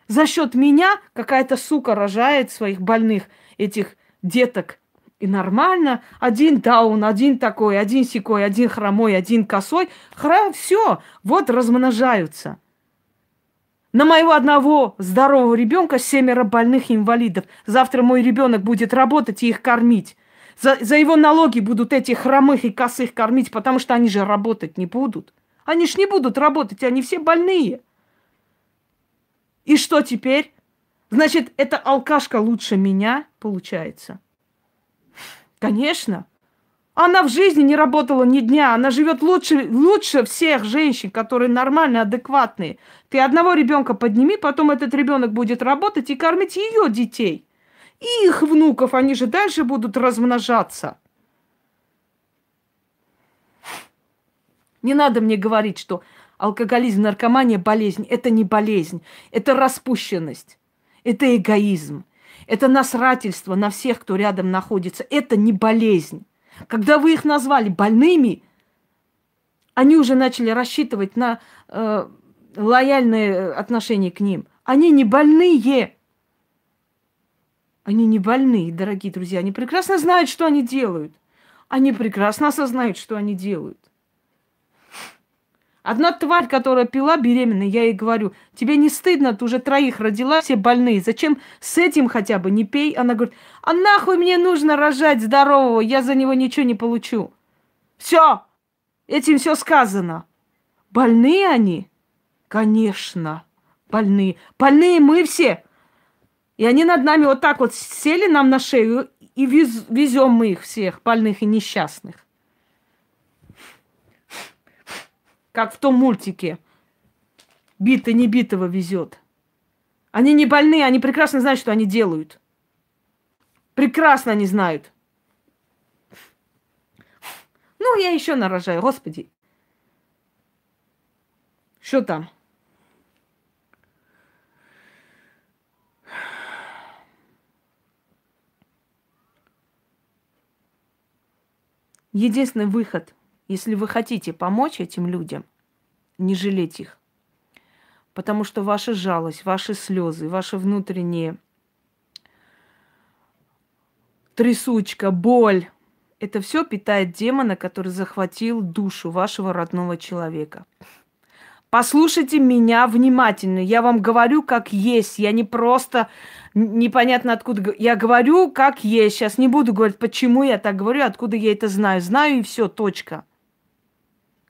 За счет меня какая-то сука рожает своих больных этих деток. И нормально. Один даун, один такой, один секой, один хромой, один косой. Хра, все, вот размножаются. На моего одного здорового ребенка семеро больных инвалидов. Завтра мой ребенок будет работать и их кормить. За, за его налоги будут этих хромых и косых кормить, потому что они же работать не будут. Они ж не будут работать, они все больные. И что теперь? Значит, эта алкашка лучше меня, получается? Конечно. Она в жизни не работала ни дня. Она живет лучше, лучше всех женщин, которые нормальные, адекватные. Ты одного ребенка подними, потом этот ребенок будет работать и кормить ее детей. И их внуков, они же дальше будут размножаться. Не надо мне говорить, что алкоголизм, наркомания, болезнь. Это не болезнь, это распущенность, это эгоизм, это насрательство на всех, кто рядом находится. Это не болезнь. Когда вы их назвали больными, они уже начали рассчитывать на э, лояльное отношение к ним. Они не больные. Они не больные, дорогие друзья. Они прекрасно знают, что они делают. Они прекрасно осознают, что они делают. Одна тварь, которая пила беременная, я ей говорю, тебе не стыдно, ты уже троих родила, все больные, зачем с этим хотя бы не пей? Она говорит, а нахуй мне нужно рожать здорового, я за него ничего не получу. Все, этим все сказано. Больные они? Конечно, больные. Больные мы все. И они над нами вот так вот сели нам на шею и вез, везем мы их всех, больных и несчастных. Как в том мультике. Бита не битого везет. Они не больные, они прекрасно знают, что они делают. Прекрасно они знают. Ну, я еще нарожаю, господи. Что там? Единственный выход, если вы хотите помочь этим людям, не жалеть их. Потому что ваша жалость, ваши слезы, ваша внутренняя трясучка, боль, это все питает демона, который захватил душу вашего родного человека. Послушайте меня внимательно. Я вам говорю, как есть. Я не просто непонятно откуда. Я говорю, как есть. Сейчас не буду говорить, почему я так говорю, откуда я это знаю. Знаю и все, точка.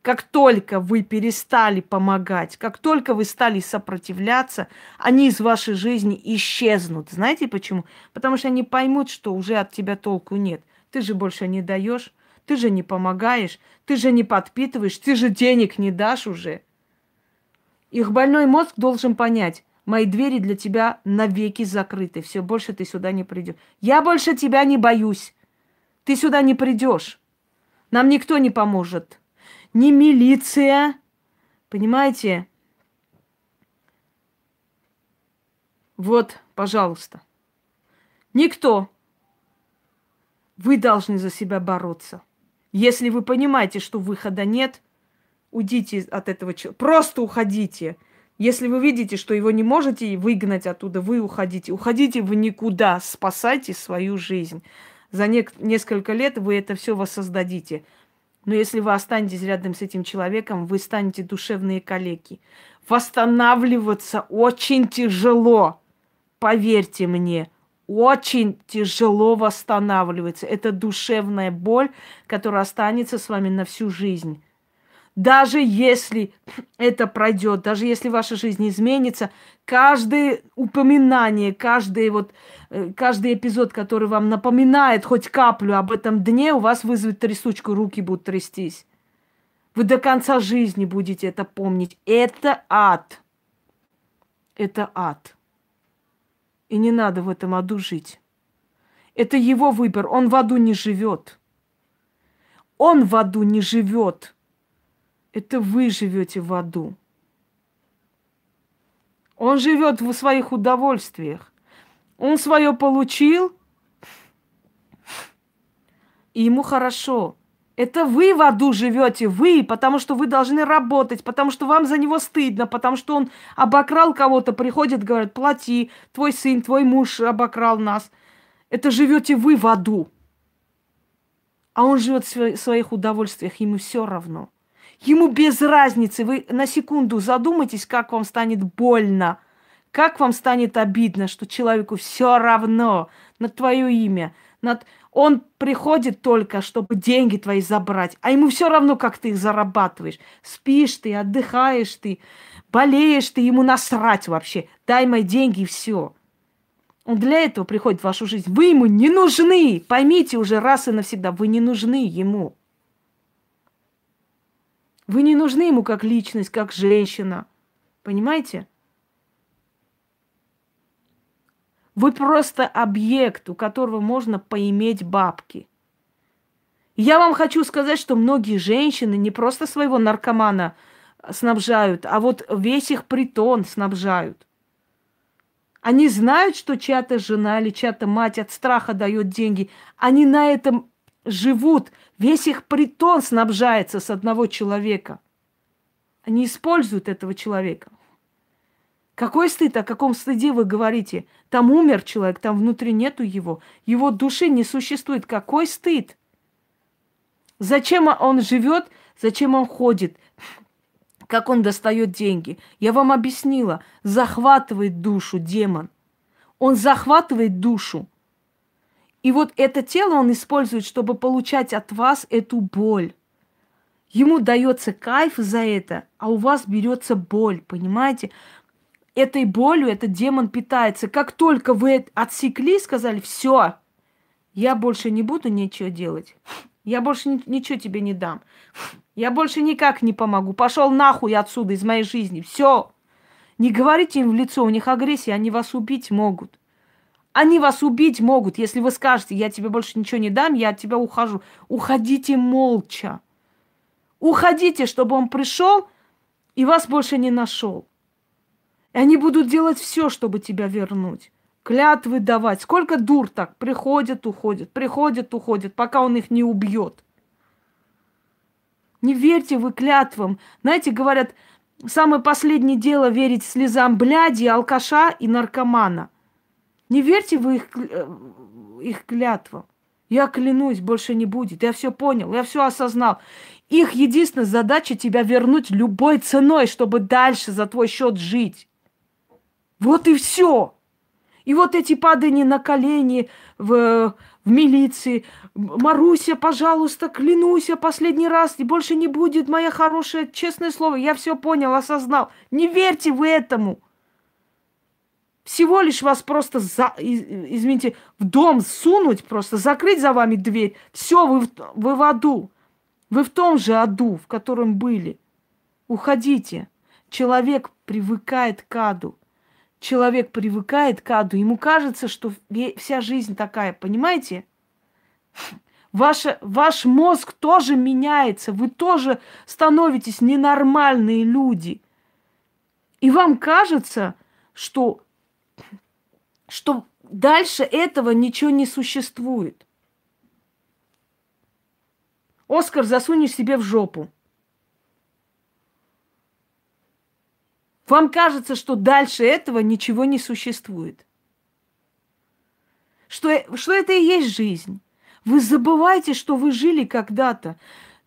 Как только вы перестали помогать, как только вы стали сопротивляться, они из вашей жизни исчезнут. Знаете почему? Потому что они поймут, что уже от тебя толку нет. Ты же больше не даешь, ты же не помогаешь, ты же не подпитываешь, ты же денег не дашь уже. Их больной мозг должен понять, мои двери для тебя навеки закрыты, все, больше ты сюда не придешь. Я больше тебя не боюсь. Ты сюда не придешь. Нам никто не поможет. Ни милиция, понимаете? Вот, пожалуйста. Никто. Вы должны за себя бороться. Если вы понимаете, что выхода нет – Уйдите от этого человека. Просто уходите. Если вы видите, что его не можете выгнать оттуда, вы уходите. Уходите вы никуда, спасайте свою жизнь. За не- несколько лет вы это все воссоздадите. Но если вы останетесь рядом с этим человеком, вы станете душевные калеки. Восстанавливаться очень тяжело. Поверьте мне, очень тяжело восстанавливаться. Это душевная боль, которая останется с вами на всю жизнь. Даже если это пройдет, даже если ваша жизнь изменится, каждое упоминание, каждый, вот, э, каждый эпизод, который вам напоминает хоть каплю об этом дне, у вас вызовет трясучку, руки будут трястись. Вы до конца жизни будете это помнить. Это ад. Это ад. И не надо в этом аду жить. Это его выбор. Он в аду не живет. Он в аду не живет. Это вы живете в аду. Он живет в своих удовольствиях. Он свое получил, и ему хорошо. Это вы в аду живете, вы, потому что вы должны работать, потому что вам за него стыдно, потому что он обокрал кого-то, приходит, говорит, плати, твой сын, твой муж обокрал нас. Это живете вы в аду. А он живет в своих удовольствиях, ему все равно. Ему без разницы. Вы на секунду задумайтесь, как вам станет больно, как вам станет обидно, что человеку все равно на твое имя. Над... Он приходит только, чтобы деньги твои забрать, а ему все равно, как ты их зарабатываешь. Спишь ты, отдыхаешь ты, болеешь ты, ему насрать вообще. Дай мои деньги и все. Он для этого приходит в вашу жизнь. Вы ему не нужны. Поймите уже раз и навсегда, вы не нужны ему. Вы не нужны ему как личность, как женщина. Понимаете? Вы просто объект, у которого можно поиметь бабки. Я вам хочу сказать, что многие женщины не просто своего наркомана снабжают, а вот весь их притон снабжают. Они знают, что чья-то жена или чья-то мать от страха дает деньги. Они на этом живут, весь их притон снабжается с одного человека. Они используют этого человека. Какой стыд? О каком стыде вы говорите? Там умер человек, там внутри нету его. Его души не существует. Какой стыд? Зачем он живет? Зачем он ходит? как он достает деньги. Я вам объяснила, захватывает душу демон. Он захватывает душу. И вот это тело он использует, чтобы получать от вас эту боль. Ему дается кайф за это, а у вас берется боль, понимаете? Этой болью этот демон питается. Как только вы отсекли, сказали, все, я больше не буду ничего делать. Я больше ничего тебе не дам. Я больше никак не помогу. Пошел нахуй отсюда, из моей жизни. Все. Не говорите им в лицо, у них агрессия, они вас убить могут. Они вас убить могут, если вы скажете, я тебе больше ничего не дам, я от тебя ухожу. Уходите молча. Уходите, чтобы он пришел и вас больше не нашел. И они будут делать все, чтобы тебя вернуть. Клятвы давать. Сколько дур так приходят, уходят, приходят, уходят, пока он их не убьет. Не верьте вы клятвам. Знаете, говорят, самое последнее дело верить слезам бляди, алкаша и наркомана. Не верьте вы их, э, их клятвам. Я клянусь, больше не будет. Я все понял, я все осознал. Их единственная задача тебя вернуть любой ценой, чтобы дальше за твой счет жить. Вот и все. И вот эти падания на колени в, в милиции. Маруся, пожалуйста, клянусь, последний раз, и больше не будет, моя хорошая, честное слово, я все понял, осознал. Не верьте вы этому. Всего лишь вас просто, за, извините, в дом сунуть, просто закрыть за вами дверь. Все, вы, вы в аду. Вы в том же аду, в котором были. Уходите. Человек привыкает к аду. Человек привыкает к аду. Ему кажется, что вся жизнь такая, понимаете? Ваша, ваш мозг тоже меняется. Вы тоже становитесь ненормальные люди. И вам кажется, что, что дальше этого ничего не существует. Оскар засунешь себе в жопу. Вам кажется, что дальше этого ничего не существует. Что, что это и есть жизнь. Вы забываете, что вы жили когда-то.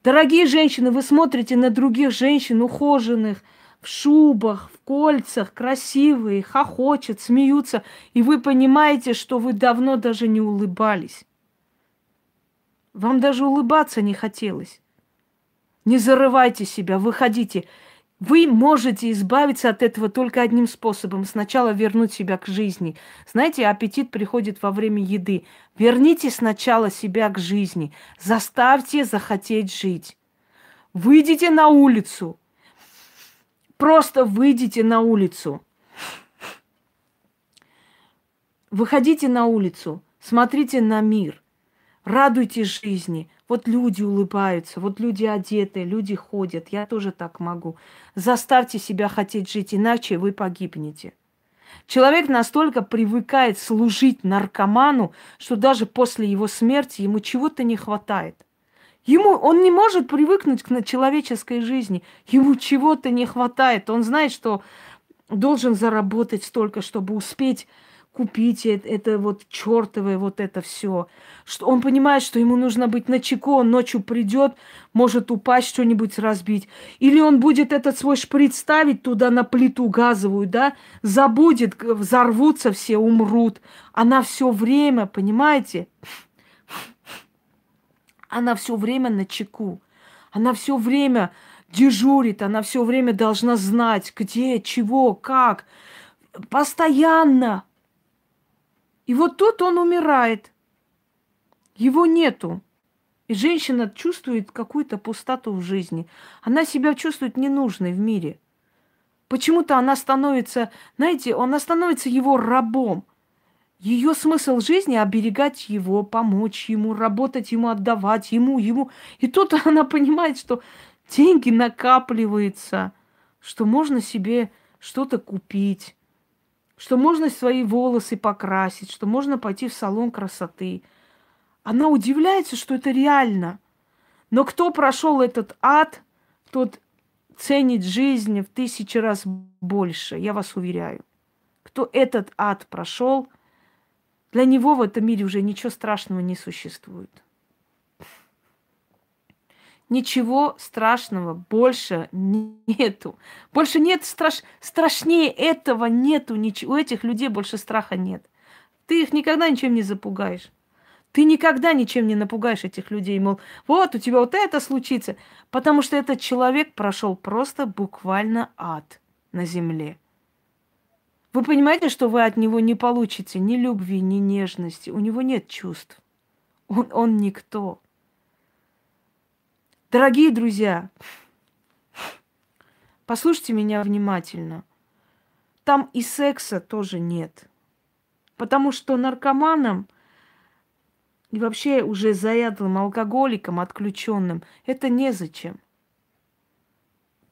Дорогие женщины, вы смотрите на других женщин, ухоженных, в шубах, в кольцах, красивые, хохочут, смеются, и вы понимаете, что вы давно даже не улыбались. Вам даже улыбаться не хотелось. Не зарывайте себя, выходите. Вы можете избавиться от этого только одним способом. Сначала вернуть себя к жизни. Знаете, аппетит приходит во время еды. Верните сначала себя к жизни. Заставьте захотеть жить. Выйдите на улицу. Просто выйдите на улицу. Выходите на улицу. Смотрите на мир. Радуйтесь жизни. Вот люди улыбаются, вот люди одеты, люди ходят. Я тоже так могу. Заставьте себя хотеть жить, иначе вы погибнете. Человек настолько привыкает служить наркоману, что даже после его смерти ему чего-то не хватает. Ему, он не может привыкнуть к человеческой жизни. Ему чего-то не хватает. Он знает, что должен заработать столько, чтобы успеть купить это, это вот чертовое вот это все. Что он понимает, что ему нужно быть на чеку, он ночью придет, может упасть, что-нибудь разбить. Или он будет этот свой шприц ставить туда на плиту газовую, да, забудет, взорвутся все, умрут. Она все время, понимаете? Она все время на чеку. Она все время дежурит, она все время должна знать, где, чего, как. Постоянно. И вот тут он умирает. Его нету. И женщина чувствует какую-то пустоту в жизни. Она себя чувствует ненужной в мире. Почему-то она становится, знаете, она становится его рабом. Ее смысл жизни оберегать его, помочь ему, работать ему, отдавать ему, ему. И тут она понимает, что деньги накапливаются, что можно себе что-то купить, что можно свои волосы покрасить, что можно пойти в салон красоты. Она удивляется, что это реально. Но кто прошел этот ад, тот ценит жизнь в тысячи раз больше, я вас уверяю. Кто этот ад прошел, для него в этом мире уже ничего страшного не существует. Ничего страшного больше нету. Больше нет страш... страшнее этого нету. Ничего. У этих людей больше страха нет. Ты их никогда ничем не запугаешь. Ты никогда ничем не напугаешь этих людей, мол, вот у тебя вот это случится, потому что этот человек прошел просто буквально ад на земле. Вы понимаете, что вы от него не получите ни любви, ни нежности. У него нет чувств. Он, он никто. Дорогие друзья, послушайте меня внимательно. Там и секса тоже нет. Потому что наркоманам и вообще уже заядлым алкоголикам, отключенным, это незачем.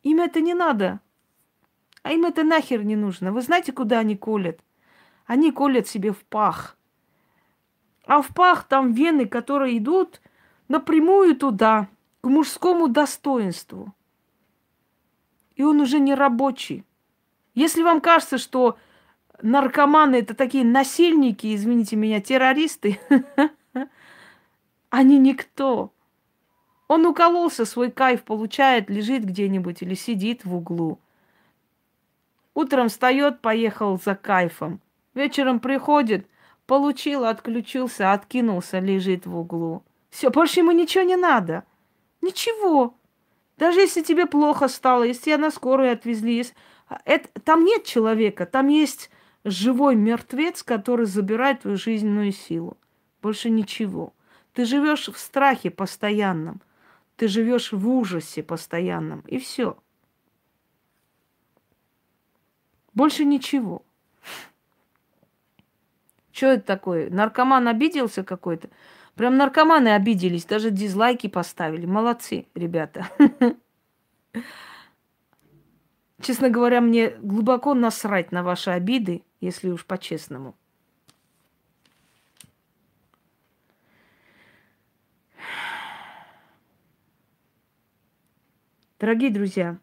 Им это не надо. А им это нахер не нужно. Вы знаете, куда они колят? Они колят себе в пах. А в пах там вены, которые идут напрямую туда – к мужскому достоинству. И он уже не рабочий. Если вам кажется, что наркоманы это такие насильники, извините меня, террористы, они никто. Он укололся, свой кайф получает, лежит где-нибудь или сидит в углу. Утром встает, поехал за кайфом. Вечером приходит, получил, отключился, откинулся, лежит в углу. Все, больше ему ничего не надо. Ничего. Даже если тебе плохо стало, если тебя на скорую отвезли, если... это, там нет человека, там есть живой мертвец, который забирает твою жизненную силу. Больше ничего. Ты живешь в страхе постоянном. Ты живешь в ужасе постоянном. И все. Больше ничего. Что это такое? Наркоман обиделся какой-то? Прям наркоманы обиделись, даже дизлайки поставили. Молодцы, ребята. Честно говоря, мне глубоко насрать на ваши обиды, если уж по-честному. Дорогие друзья,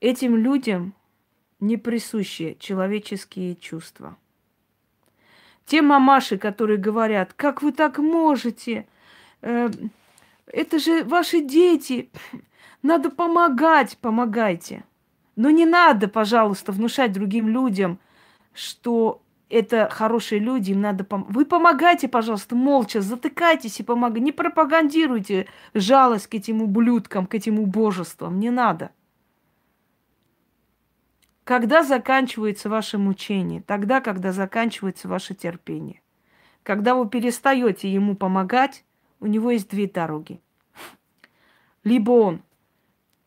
этим людям не присущи человеческие чувства – те мамаши, которые говорят, как вы так можете? Э, это же ваши дети. Надо помогать, помогайте. Но не надо, пожалуйста, внушать другим людям, что это хорошие люди, им надо помогать. Вы помогайте, пожалуйста, молча, затыкайтесь и помогайте. Не пропагандируйте жалость к этим ублюдкам, к этим убожествам. Не надо. Когда заканчивается ваше мучение? Тогда, когда заканчивается ваше терпение. Когда вы перестаете ему помогать, у него есть две дороги. Либо он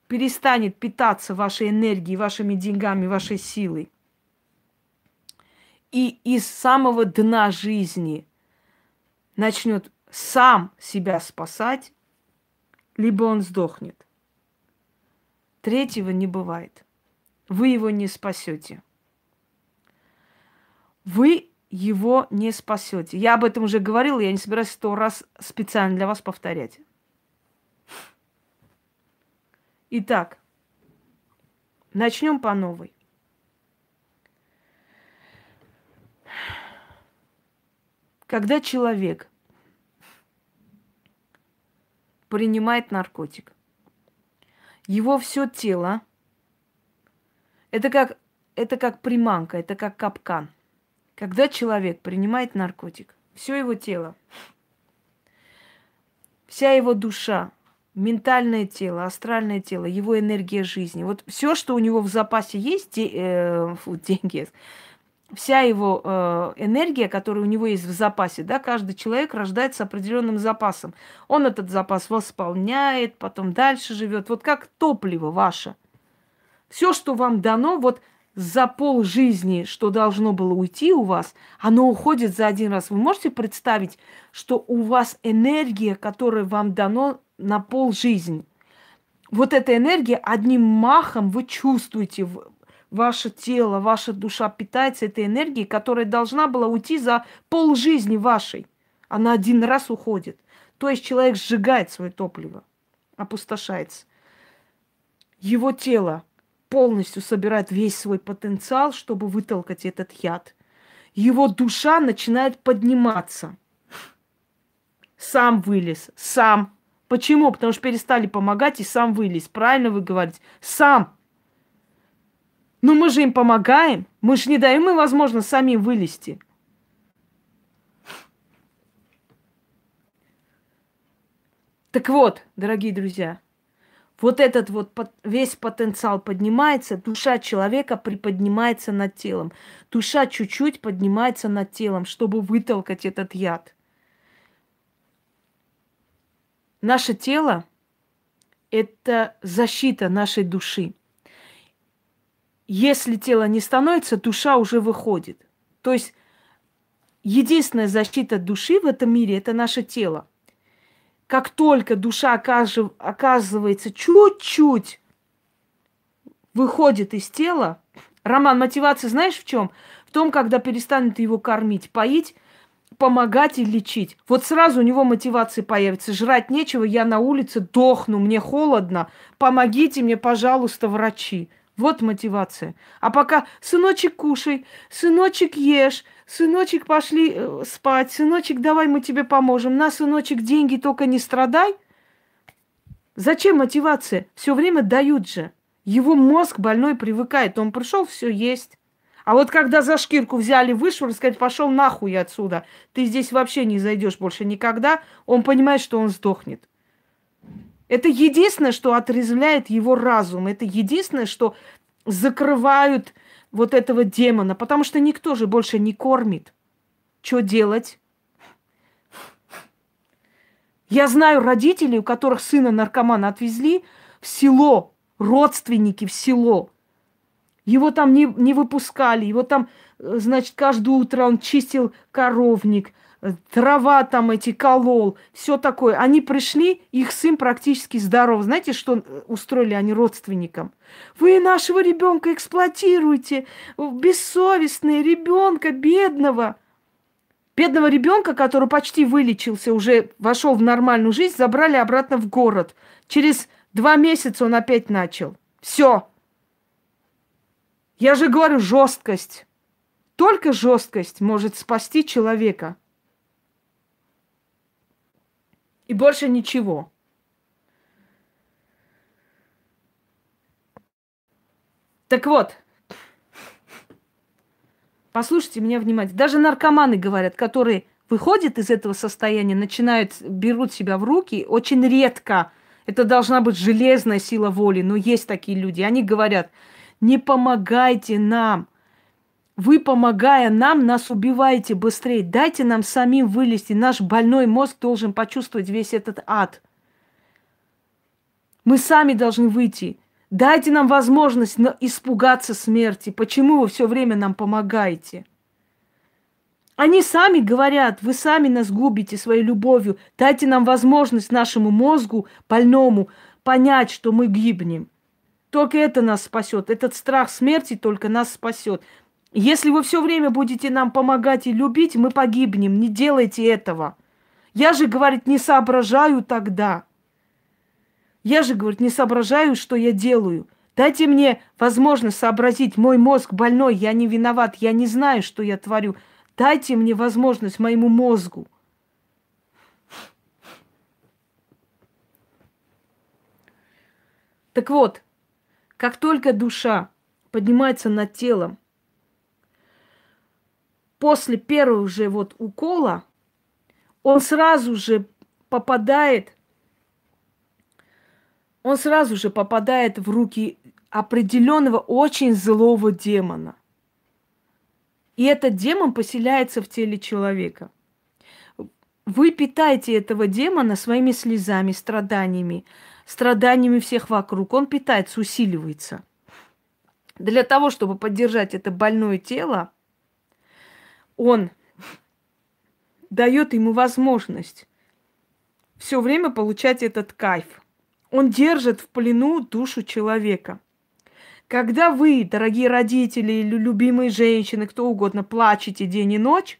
перестанет питаться вашей энергией, вашими деньгами, вашей силой. И из самого дна жизни начнет сам себя спасать, либо он сдохнет. Третьего не бывает вы его не спасете. Вы его не спасете. Я об этом уже говорила, я не собираюсь сто раз специально для вас повторять. Итак, начнем по новой. Когда человек принимает наркотик, его все тело это как, это как приманка, это как капкан. Когда человек принимает наркотик, все его тело, вся его душа, ментальное тело, астральное тело, его энергия жизни, вот все, что у него в запасе есть, де, э, фу, деньги, вся его э, энергия, которая у него есть в запасе, да, каждый человек рождается определенным запасом. Он этот запас восполняет, потом дальше живет. Вот как топливо ваше. Все, что вам дано, вот за пол жизни, что должно было уйти у вас, оно уходит за один раз. Вы можете представить, что у вас энергия, которая вам дано на пол жизни. Вот эта энергия одним махом вы чувствуете, ваше тело, ваша душа питается этой энергией, которая должна была уйти за пол жизни вашей. Она один раз уходит. То есть человек сжигает свое топливо, опустошается. Его тело полностью собирает весь свой потенциал, чтобы вытолкать этот яд. Его душа начинает подниматься. Сам вылез, сам Почему? Потому что перестали помогать и сам вылез. Правильно вы говорите? Сам. Но мы же им помогаем. Мы же не даем им возможность самим вылезти. Так вот, дорогие друзья, вот этот вот весь потенциал поднимается, душа человека приподнимается над телом. Душа чуть-чуть поднимается над телом, чтобы вытолкать этот яд. Наше тело – это защита нашей души. Если тело не становится, душа уже выходит. То есть единственная защита души в этом мире – это наше тело как только душа оказывается чуть-чуть выходит из тела, Роман, мотивация знаешь в чем? В том, когда перестанет его кормить, поить, помогать и лечить. Вот сразу у него мотивация появится. Жрать нечего, я на улице дохну, мне холодно. Помогите мне, пожалуйста, врачи. Вот мотивация. А пока сыночек кушай, сыночек ешь, сыночек пошли э, спать, сыночек давай мы тебе поможем, на сыночек деньги только не страдай. Зачем мотивация? Все время дают же. Его мозг больной привыкает. Он пришел, все есть. А вот когда за шкирку взяли, вышвырнули, сказать, пошел нахуй отсюда, ты здесь вообще не зайдешь больше никогда, он понимает, что он сдохнет. Это единственное, что отрезвляет его разум. Это единственное, что закрывают вот этого демона, потому что никто же больше не кормит. Что делать? Я знаю родителей, у которых сына наркомана отвезли в село, родственники в село. Его там не, не выпускали, его там, э, значит, каждое утро он чистил коровник, трава там эти колол, все такое. Они пришли, их сын практически здоров. Знаете, что устроили они родственникам? Вы нашего ребенка эксплуатируете, бессовестные ребенка бедного. Бедного ребенка, который почти вылечился, уже вошел в нормальную жизнь, забрали обратно в город. Через два месяца он опять начал. Все. Я же говорю, жесткость. Только жесткость может спасти человека. И больше ничего. Так вот, послушайте меня внимательно. Даже наркоманы говорят, которые выходят из этого состояния, начинают, берут себя в руки, очень редко. Это должна быть железная сила воли, но есть такие люди. Они говорят, не помогайте нам. Вы, помогая нам, нас убиваете быстрее. Дайте нам самим вылезти. Наш больной мозг должен почувствовать весь этот ад. Мы сами должны выйти. Дайте нам возможность испугаться смерти. Почему вы все время нам помогаете? Они сами говорят, вы сами нас губите своей любовью. Дайте нам возможность нашему мозгу больному понять, что мы гибнем. Только это нас спасет. Этот страх смерти только нас спасет. Если вы все время будете нам помогать и любить, мы погибнем. Не делайте этого. Я же, говорит, не соображаю тогда. Я же, говорит, не соображаю, что я делаю. Дайте мне возможность сообразить. Мой мозг больной, я не виноват, я не знаю, что я творю. Дайте мне возможность моему мозгу. Так вот, как только душа поднимается над телом, после первого же вот укола он сразу же попадает, он сразу же попадает в руки определенного очень злого демона. И этот демон поселяется в теле человека. Вы питаете этого демона своими слезами, страданиями, страданиями всех вокруг. Он питается, усиливается. Для того, чтобы поддержать это больное тело, он дает ему возможность все время получать этот кайф. Он держит в плену душу человека. Когда вы, дорогие родители или любимые женщины, кто угодно, плачете день и ночь,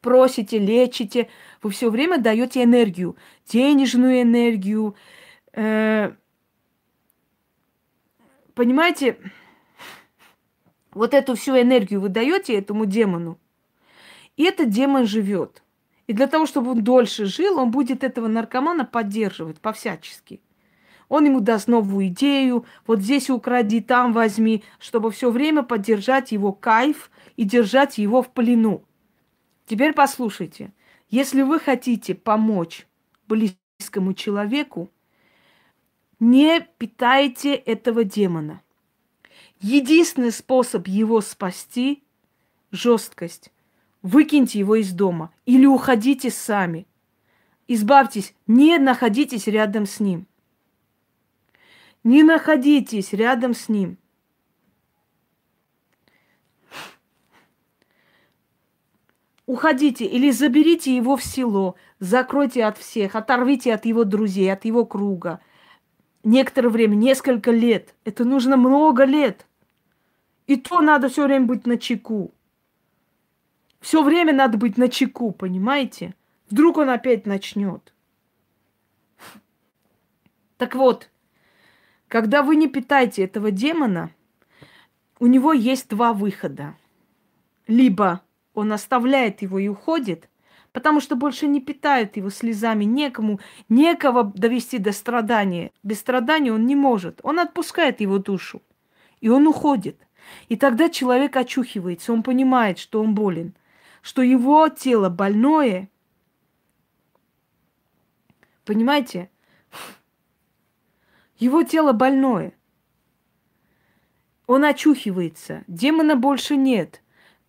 просите, лечите, вы все время даете энергию, денежную энергию. Э, понимаете, вот эту всю энергию вы даете этому демону, и этот демон живет. И для того, чтобы он дольше жил, он будет этого наркомана поддерживать по-всячески. Он ему даст новую идею, вот здесь укради, там возьми, чтобы все время поддержать его кайф и держать его в плену. Теперь послушайте, если вы хотите помочь близкому человеку, не питайте этого демона. Единственный способ его спасти – жесткость. Выкиньте его из дома или уходите сами. Избавьтесь, не находитесь рядом с ним. Не находитесь рядом с ним. Уходите или заберите его в село, закройте от всех, оторвите от его друзей, от его круга. Некоторое время, несколько лет. Это нужно много лет. И то надо все время быть на чеку. Все время надо быть на чеку, понимаете? Вдруг он опять начнет. Так вот, когда вы не питаете этого демона, у него есть два выхода. Либо он оставляет его и уходит, потому что больше не питает его слезами, некому, некого довести до страдания. Без страдания он не может. Он отпускает его душу, и он уходит. И тогда человек очухивается, он понимает, что он болен, что его тело больное. Понимаете? Его тело больное. Он очухивается. Демона больше нет.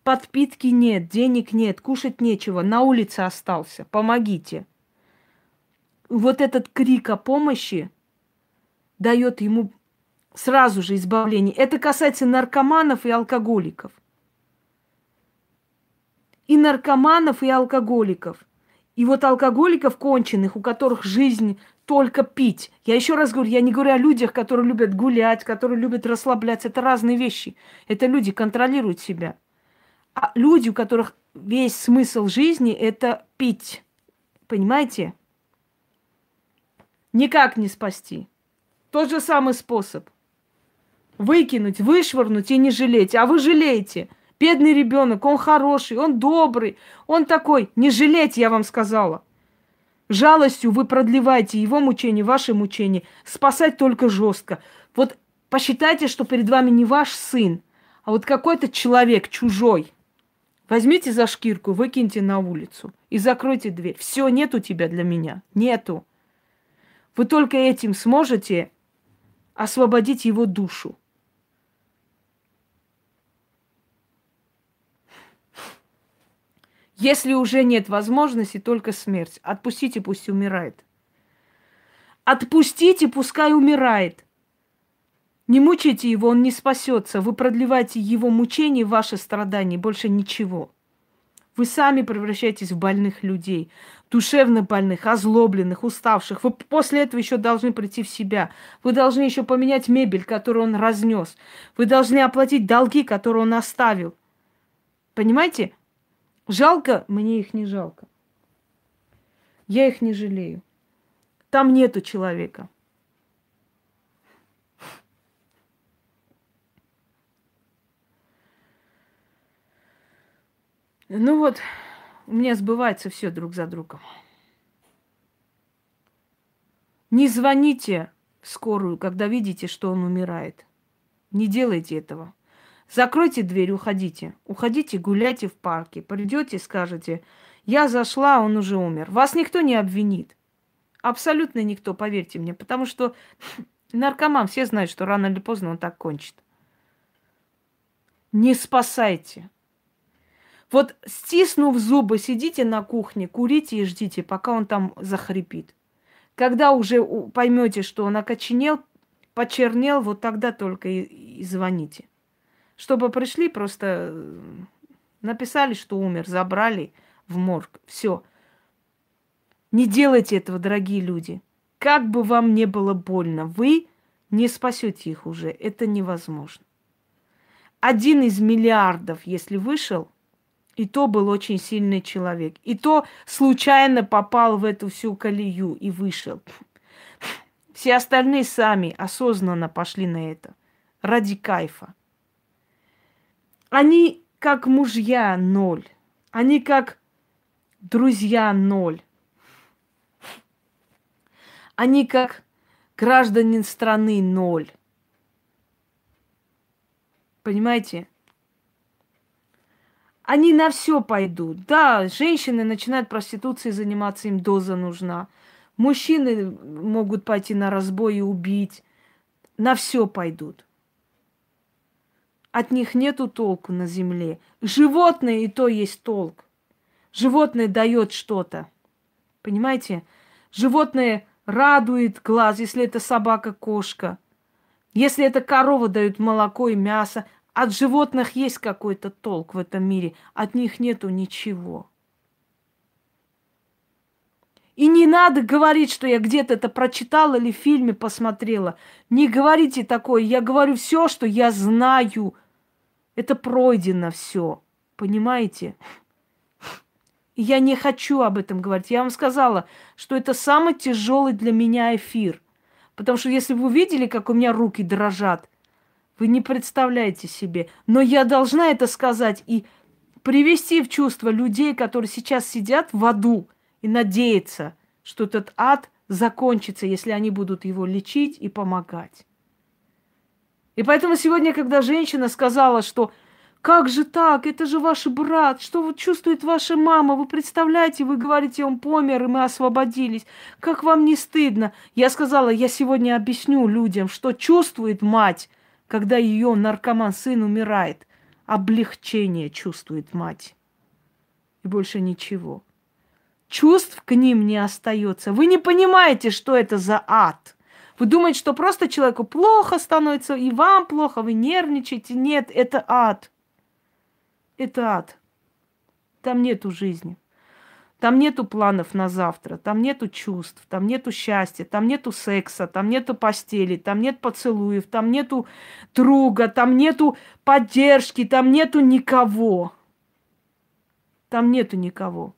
Подпитки нет, денег нет, кушать нечего, на улице остался. Помогите. Вот этот крик о помощи дает ему сразу же избавление. Это касается наркоманов и алкоголиков. И наркоманов, и алкоголиков. И вот алкоголиков конченых, у которых жизнь только пить. Я еще раз говорю, я не говорю о людях, которые любят гулять, которые любят расслабляться. Это разные вещи. Это люди контролируют себя. А люди, у которых весь смысл жизни – это пить. Понимаете? Никак не спасти. Тот же самый способ. Выкинуть, вышвырнуть и не жалеть. А вы жалеете. Бедный ребенок, он хороший, он добрый, он такой. Не жалеть, я вам сказала. Жалостью вы продлеваете его мучение, ваше мучение. Спасать только жестко. Вот посчитайте, что перед вами не ваш сын, а вот какой-то человек чужой. Возьмите за шкирку, выкиньте на улицу и закройте дверь. Все, нету тебя для меня. Нету. Вы только этим сможете освободить его душу. Если уже нет возможности, только смерть. Отпустите, пусть умирает. Отпустите, пускай умирает. Не мучайте его, он не спасется. Вы продлеваете его мучение, ваши страдания, больше ничего. Вы сами превращаетесь в больных людей, душевно больных, озлобленных, уставших. Вы после этого еще должны прийти в себя. Вы должны еще поменять мебель, которую он разнес. Вы должны оплатить долги, которые он оставил. Понимаете? Жалко? Мне их не жалко. Я их не жалею. Там нету человека. Ну вот, у меня сбывается все друг за другом. Не звоните в скорую, когда видите, что он умирает. Не делайте этого. Закройте дверь, уходите. Уходите, гуляйте в парке. Придете, скажете, я зашла, он уже умер. Вас никто не обвинит. Абсолютно никто, поверьте мне. Потому что наркоман, все знают, что рано или поздно он так кончит. Не спасайте. Вот стиснув зубы, сидите на кухне, курите и ждите, пока он там захрипит. Когда уже поймете, что он окоченел, почернел, вот тогда только и, и звоните чтобы пришли, просто э, написали, что умер, забрали в морг. Все. Не делайте этого, дорогие люди. Как бы вам не было больно, вы не спасете их уже. Это невозможно. Один из миллиардов, если вышел, и то был очень сильный человек. И то случайно попал в эту всю колею и вышел. Все остальные сами осознанно пошли на это. Ради кайфа. Они как мужья ноль. Они как друзья ноль. Они как гражданин страны ноль. Понимаете? Они на все пойдут. Да, женщины начинают проституцией заниматься, им доза нужна. Мужчины могут пойти на разбой и убить. На все пойдут. От них нету толку на земле. Животные и то есть толк. Животное дает что-то. Понимаете? Животное радует глаз, если это собака, кошка. Если это корова дает молоко и мясо, от животных есть какой-то толк в этом мире, от них нету ничего. И не надо говорить, что я где-то это прочитала или в фильме посмотрела. Не говорите такое. Я говорю все, что я знаю. Это пройдено все. Понимаете? Я не хочу об этом говорить. Я вам сказала, что это самый тяжелый для меня эфир. Потому что если вы видели, как у меня руки дрожат, вы не представляете себе. Но я должна это сказать и привести в чувство людей, которые сейчас сидят в аду и надеются, что этот ад закончится, если они будут его лечить и помогать. И поэтому сегодня, когда женщина сказала, что как же так? Это же ваш брат. Что вот чувствует ваша мама? Вы представляете, вы говорите, он помер, и мы освободились. Как вам не стыдно? Я сказала, я сегодня объясню людям, что чувствует мать, когда ее наркоман сын умирает, облегчение чувствует мать. И больше ничего. Чувств к ним не остается. Вы не понимаете, что это за ад. Вы думаете, что просто человеку плохо становится, и вам плохо, вы нервничаете. Нет, это ад. Это ад. Там нету жизни. Там нету планов на завтра, там нету чувств, там нету счастья, там нету секса, там нету постели, там нет поцелуев, там нету друга, там нету поддержки, там нету никого. Там нету никого.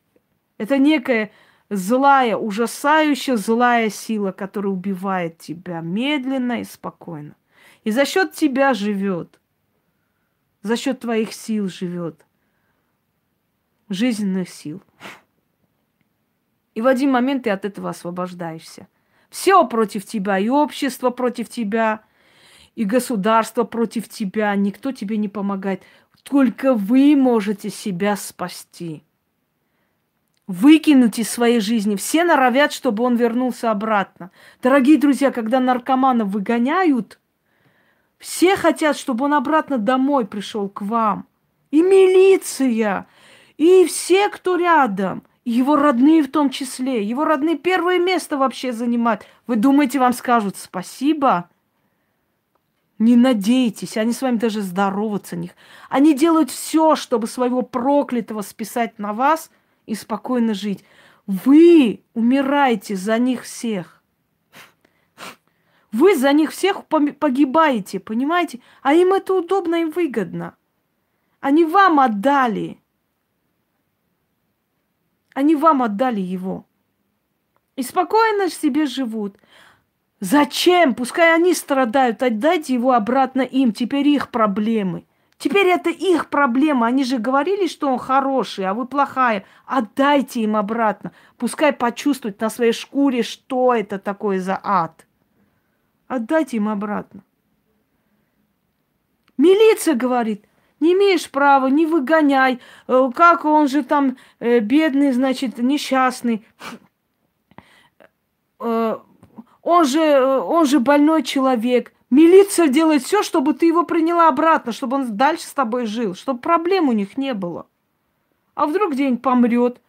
Это некая злая, ужасающая злая сила, которая убивает тебя медленно и спокойно. И за счет тебя живет. За счет твоих сил живет. Жизненных сил. И в один момент ты от этого освобождаешься. Все против тебя, и общество против тебя, и государство против тебя. Никто тебе не помогает. Только вы можете себя спасти. Выкинуть из своей жизни. Все норовят, чтобы он вернулся обратно. Дорогие друзья, когда наркомана выгоняют, все хотят, чтобы он обратно домой пришел к вам. И милиция, и все, кто рядом – его родные в том числе. Его родные первое место вообще занимают. Вы думаете, вам скажут спасибо? Не надейтесь, они с вами даже здороваться них. Они делают все, чтобы своего проклятого списать на вас и спокойно жить. Вы умираете за них всех. Вы за них всех погибаете, понимаете? А им это удобно и выгодно. Они вам отдали. Они вам отдали его. И спокойно себе живут. Зачем? Пускай они страдают. Отдайте его обратно им. Теперь их проблемы. Теперь это их проблема. Они же говорили, что он хороший, а вы плохая. Отдайте им обратно. Пускай почувствуют на своей шкуре, что это такое за ад. Отдайте им обратно. Милиция говорит, не имеешь права, не выгоняй. Э, как он же там э, бедный, значит, несчастный. Э, он же, он же больной человек. Милиция делает все, чтобы ты его приняла обратно, чтобы он дальше с тобой жил, чтобы проблем у них не было. А вдруг день помрет?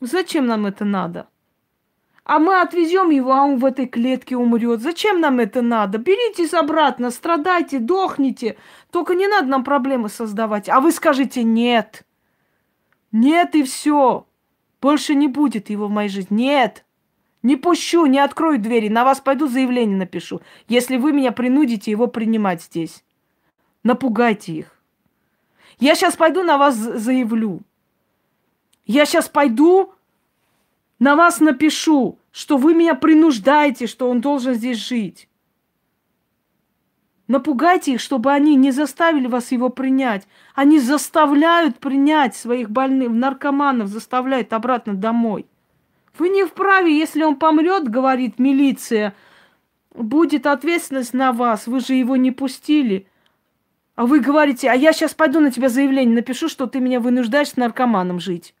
Зачем нам это надо? А мы отвезем его, а он в этой клетке умрет. Зачем нам это надо? Беритесь обратно, страдайте, дохните. Только не надо нам проблемы создавать. А вы скажете нет. Нет и все. Больше не будет его в моей жизни. Нет. Не пущу, не открою двери. На вас пойду заявление напишу, если вы меня принудите его принимать здесь. Напугайте их. Я сейчас пойду на вас заявлю. Я сейчас пойду на вас напишу, что вы меня принуждаете, что он должен здесь жить. Напугайте их, чтобы они не заставили вас его принять. Они заставляют принять своих больных, наркоманов, заставляют обратно домой. Вы не вправе, если он помрет, говорит милиция, будет ответственность на вас, вы же его не пустили. А вы говорите, а я сейчас пойду на тебя заявление напишу, что ты меня вынуждаешь с наркоманом жить.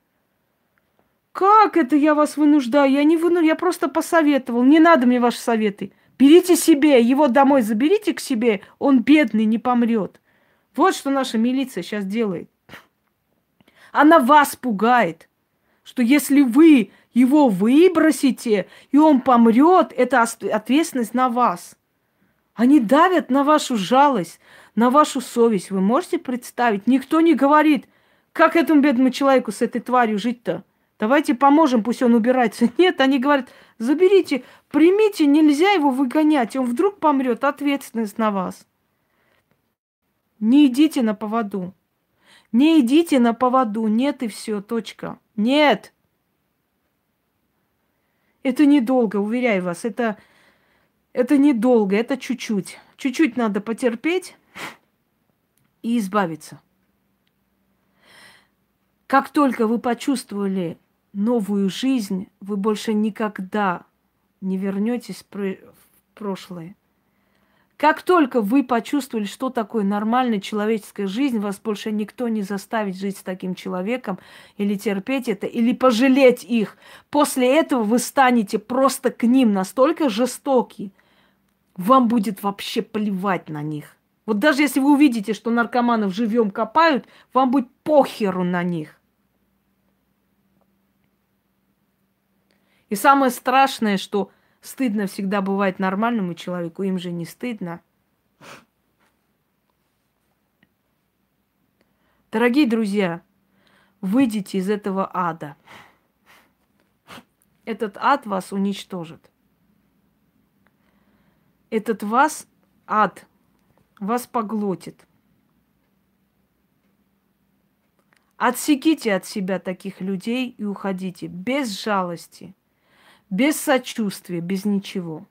Как это я вас вынуждаю? Я не вынуждаю, я просто посоветовал. Не надо мне ваши советы. Берите себе, его домой заберите к себе, он бедный, не помрет. Вот что наша милиция сейчас делает. Она вас пугает, что если вы его выбросите, и он помрет, это ответственность на вас. Они давят на вашу жалость, на вашу совесть. Вы можете представить? Никто не говорит, как этому бедному человеку с этой тварью жить-то. Давайте поможем, пусть он убирается. Нет, они говорят, заберите, примите, нельзя его выгонять. Он вдруг помрет, ответственность на вас. Не идите на поводу. Не идите на поводу. Нет и все, точка. Нет. Это недолго, уверяю вас. Это, это недолго, это чуть-чуть. Чуть-чуть надо потерпеть и избавиться. Как только вы почувствовали новую жизнь, вы больше никогда не вернетесь в прошлое. Как только вы почувствовали, что такое нормальная человеческая жизнь, вас больше никто не заставит жить с таким человеком или терпеть это, или пожалеть их. После этого вы станете просто к ним настолько жестоки, вам будет вообще плевать на них. Вот даже если вы увидите, что наркоманов живьем копают, вам будет похеру на них. И самое страшное, что стыдно всегда бывает нормальному человеку, им же не стыдно. Дорогие друзья, выйдите из этого ада. Этот ад вас уничтожит. Этот вас, ад, вас поглотит. Отсеките от себя таких людей и уходите без жалости – без сочувствия, без ничего.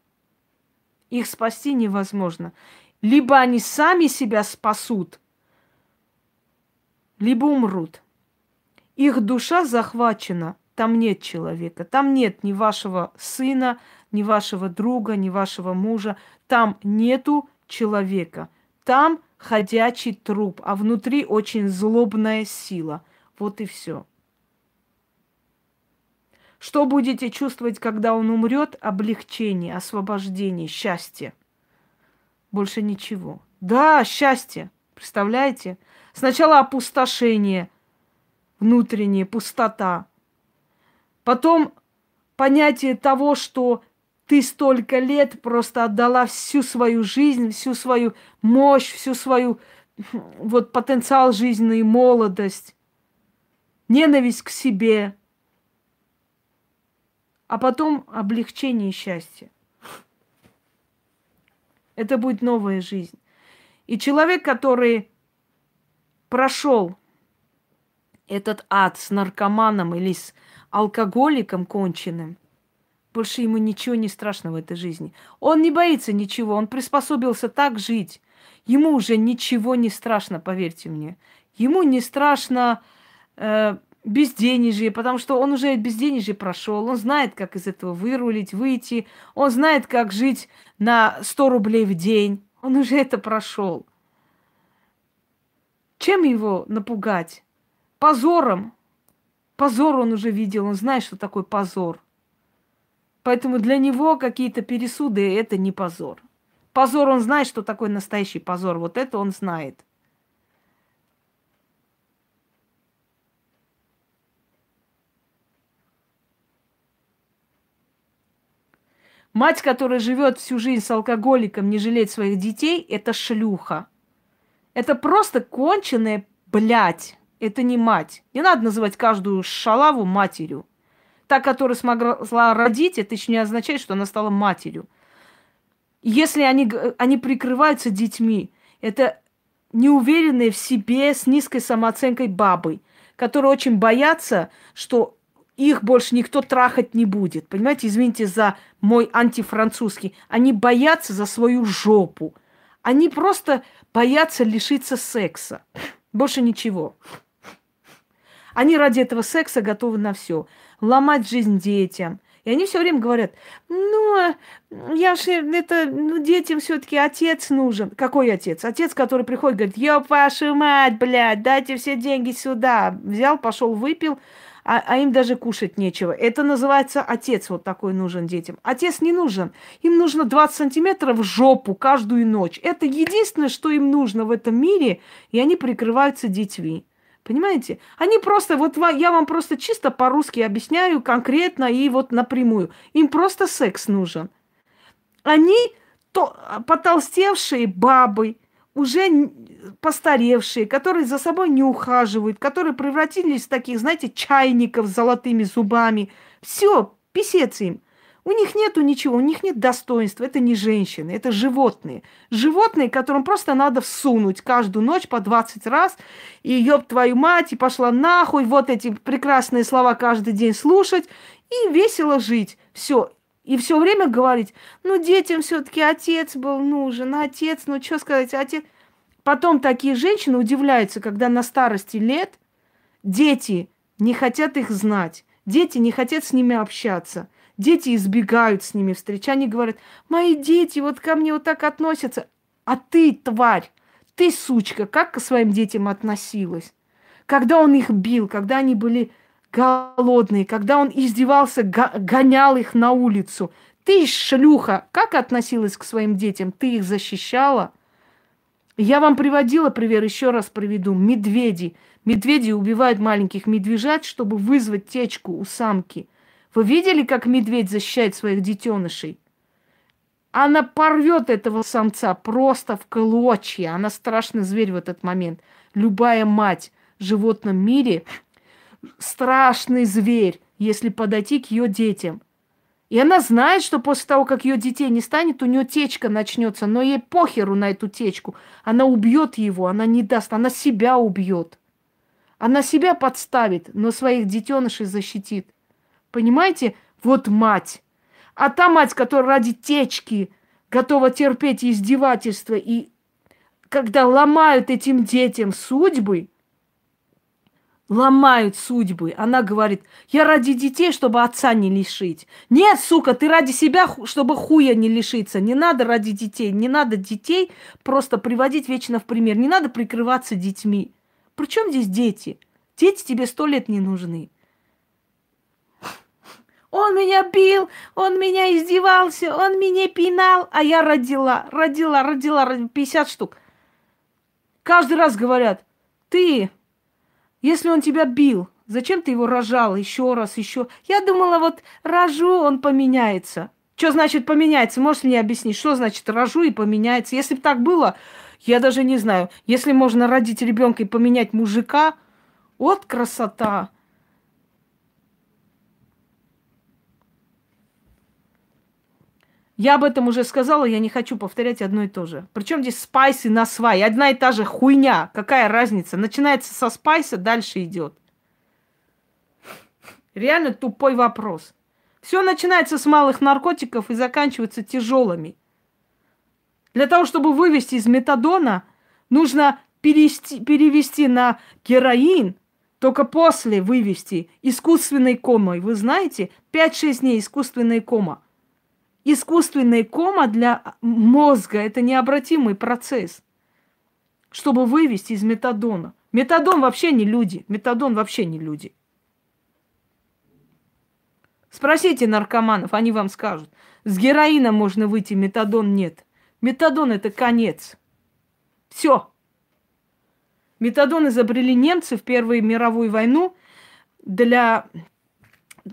Их спасти невозможно. Либо они сами себя спасут, либо умрут. Их душа захвачена, там нет человека, там нет ни вашего сына, ни вашего друга, ни вашего мужа, там нету человека. Там ходячий труп, а внутри очень злобная сила. Вот и все. Что будете чувствовать, когда он умрет? Облегчение, освобождение, счастье. Больше ничего. Да, счастье. Представляете? Сначала опустошение, внутренняя пустота. Потом понятие того, что ты столько лет просто отдала всю свою жизнь, всю свою мощь, всю свою вот потенциал жизненной молодость, ненависть к себе, а потом облегчение и счастье. Это будет новая жизнь. И человек, который прошел этот ад с наркоманом или с алкоголиком конченым, больше ему ничего не страшно в этой жизни. Он не боится ничего, он приспособился так жить. Ему уже ничего не страшно, поверьте мне. Ему не страшно э, безденежье, потому что он уже безденежье прошел, он знает, как из этого вырулить, выйти, он знает, как жить на 100 рублей в день, он уже это прошел. Чем его напугать? Позором. Позор он уже видел, он знает, что такое позор. Поэтому для него какие-то пересуды – это не позор. Позор, он знает, что такое настоящий позор. Вот это он знает. Мать, которая живет всю жизнь с алкоголиком, не жалеет своих детей, это шлюха. Это просто конченая блядь. Это не мать. Не надо называть каждую шалаву матерью. Та, которая смогла родить, это еще не означает, что она стала матерью. Если они, они прикрываются детьми, это неуверенные в себе с низкой самооценкой бабы, которые очень боятся, что их больше никто трахать не будет. Понимаете, извините за мой антифранцузский. Они боятся за свою жопу. Они просто боятся лишиться секса. Больше ничего. Они ради этого секса готовы на все. Ломать жизнь детям. И они все время говорят, ну, я же, это, ну, детям все-таки отец нужен. Какой отец? Отец, который приходит, говорит, ёб вашу мать, блядь, дайте все деньги сюда. Взял, пошел, выпил, а, а им даже кушать нечего. Это называется отец вот такой нужен детям. Отец не нужен. Им нужно 20 сантиметров в жопу каждую ночь. Это единственное, что им нужно в этом мире, и они прикрываются детьми. Понимаете? Они просто, вот я вам просто чисто по-русски объясняю конкретно и вот напрямую. Им просто секс нужен. Они то, потолстевшие бабы, уже постаревшие, которые за собой не ухаживают, которые превратились в таких, знаете, чайников с золотыми зубами. Все, писец им. У них нету ничего, у них нет достоинства. Это не женщины, это животные. Животные, которым просто надо всунуть каждую ночь по 20 раз. И ёб твою мать, и пошла нахуй. Вот эти прекрасные слова каждый день слушать. И весело жить. Все. И все время говорить, ну, детям все-таки отец был нужен, отец, ну, что сказать, отец. Потом такие женщины удивляются, когда на старости лет дети не хотят их знать, дети не хотят с ними общаться, дети избегают с ними встреч. Они говорят, мои дети вот ко мне вот так относятся. А ты, тварь, ты, сучка, как к своим детям относилась? Когда он их бил, когда они были голодные, когда он издевался, гонял их на улицу. Ты, шлюха, как относилась к своим детям? Ты их защищала? Я вам приводила пример, еще раз приведу. Медведи. Медведи убивают маленьких медвежат, чтобы вызвать течку у самки. Вы видели, как медведь защищает своих детенышей? Она порвет этого самца просто в клочья. Она страшный зверь в этот момент. Любая мать в животном мире страшный зверь, если подойти к ее детям. И она знает, что после того, как ее детей не станет, у нее течка начнется, но ей похеру на эту течку. Она убьет его, она не даст, она себя убьет. Она себя подставит, но своих детенышей защитит. Понимаете? Вот мать. А та мать, которая ради течки готова терпеть издевательства, и когда ломают этим детям судьбы, ломают судьбы. Она говорит, я ради детей, чтобы отца не лишить. Нет, сука, ты ради себя, чтобы хуя не лишиться. Не надо ради детей. Не надо детей просто приводить вечно в пример. Не надо прикрываться детьми. Причем здесь дети? Дети тебе сто лет не нужны. Он меня бил, он меня издевался, он меня пинал, а я родила, родила, родила, родила 50 штук. Каждый раз говорят, ты если он тебя бил, зачем ты его рожал еще раз, еще? Я думала, вот рожу, он поменяется. Что значит поменяется? Можешь мне объяснить, что значит рожу и поменяется? Если бы так было, я даже не знаю. Если можно родить ребенка и поменять мужика, вот красота. Я об этом уже сказала, я не хочу повторять одно и то же. Причем здесь спайсы на свай. Одна и та же хуйня. Какая разница? Начинается со спайса, дальше идет. Реально тупой вопрос. Все начинается с малых наркотиков и заканчивается тяжелыми. Для того, чтобы вывести из метадона, нужно перевести, перевести на героин, только после вывести искусственной комой. Вы знаете, 5-6 дней искусственной кома – Искусственная кома для мозга – это необратимый процесс, чтобы вывести из метадона. Метадон вообще не люди. Метадон вообще не люди. Спросите наркоманов, они вам скажут. С героина можно выйти, метадон нет. Метадон – это конец. Все. Метадон изобрели немцы в Первую мировую войну для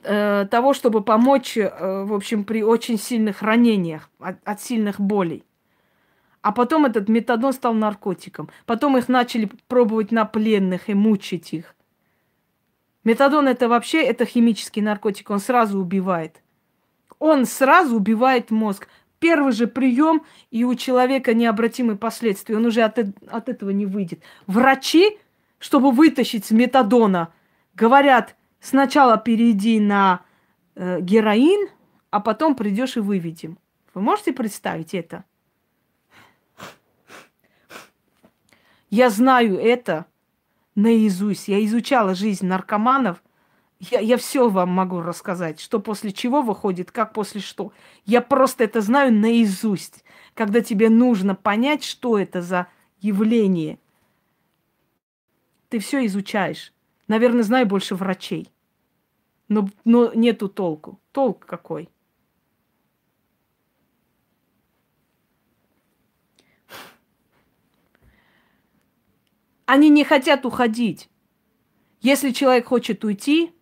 э, того, чтобы помочь, э, в общем, при очень сильных ранениях, от, от сильных болей. А потом этот метадон стал наркотиком. Потом их начали пробовать на пленных и мучить их. Метадон это вообще это химический наркотик, он сразу убивает. Он сразу убивает мозг. Первый же прием, и у человека необратимые последствия. Он уже от, от этого не выйдет. Врачи, чтобы вытащить с метадона, говорят, Сначала перейди на э, героин, а потом придешь и выведем. Вы можете представить это? Я знаю это наизусть. Я изучала жизнь наркоманов. Я, я все вам могу рассказать, что после чего выходит, как после что. Я просто это знаю наизусть. Когда тебе нужно понять, что это за явление, ты все изучаешь. Наверное, знаю больше врачей. Но, но нету толку. Толк какой? Они не хотят уходить. Если человек хочет уйти,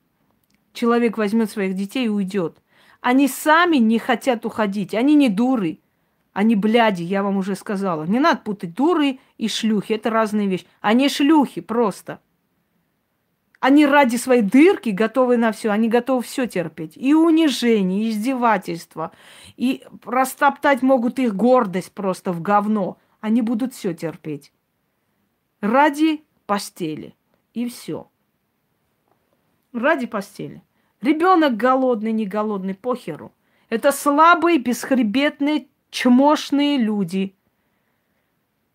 человек возьмет своих детей и уйдет. Они сами не хотят уходить. Они не дуры. Они бляди, я вам уже сказала. Не надо путать дуры и шлюхи. Это разные вещи. Они шлюхи просто. Они ради своей дырки готовы на все. Они готовы все терпеть. И унижение, и издевательство. И растоптать могут их гордость просто в говно. Они будут все терпеть ради постели. И все. Ради постели. Ребенок голодный, не голодный, похеру. Это слабые, бесхребетные, чмошные люди.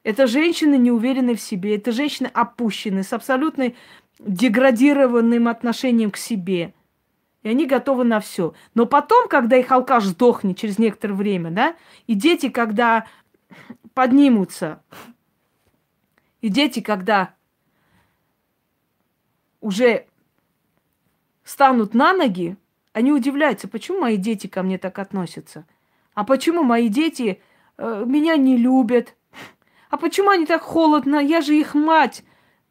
Это женщины, не уверенные в себе. Это женщины опущенные, с абсолютно деградированным отношением к себе. И они готовы на все. Но потом, когда их алкаш сдохнет через некоторое время, да, и дети, когда поднимутся и дети, когда уже станут на ноги, они удивляются, почему мои дети ко мне так относятся. А почему мои дети э, меня не любят? А почему они так холодно? Я же их мать.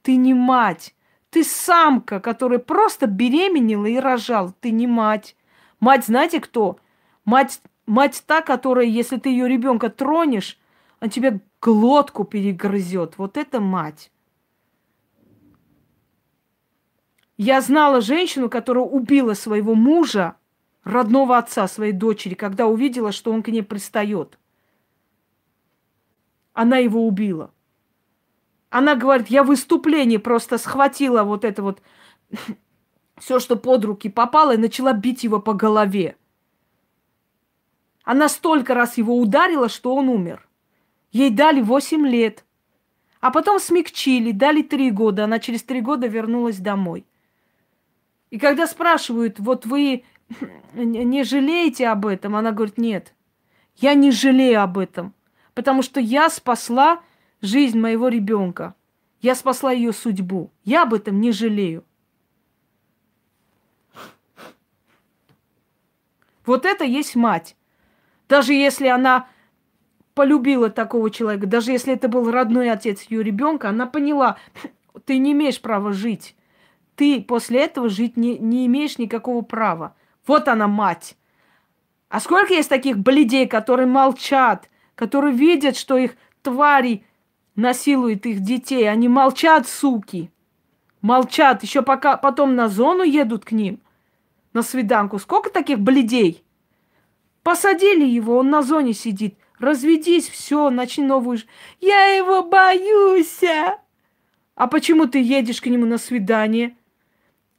Ты не мать. Ты самка, которая просто беременела и рожал. Ты не мать. Мать, знаете кто? Мать, мать та, которая, если ты ее ребенка тронешь, она тебе глотку перегрызет. Вот это мать. Я знала женщину, которая убила своего мужа, родного отца своей дочери, когда увидела, что он к ней пристает. Она его убила. Она говорит, я выступление просто схватила вот это вот все, что под руки попало, и начала бить его по голове. Она столько раз его ударила, что он умер. Ей дали 8 лет. А потом смягчили, дали 3 года. Она через 3 года вернулась домой. И когда спрашивают, вот вы не жалеете об этом, она говорит, нет, я не жалею об этом, потому что я спасла жизнь моего ребенка. Я спасла ее судьбу. Я об этом не жалею. Вот это есть мать. Даже если она полюбила такого человека, даже если это был родной отец ее ребенка, она поняла, ты не имеешь права жить. Ты после этого жить не, не имеешь никакого права. Вот она мать. А сколько есть таких бледей, которые молчат, которые видят, что их твари насилуют их детей. Они молчат, суки. Молчат. Еще пока потом на зону едут к ним, на свиданку. Сколько таких бледей? Посадили его, он на зоне сидит. Разведись, все, начни новую... Я его боюсь! А почему ты едешь к нему на свидание?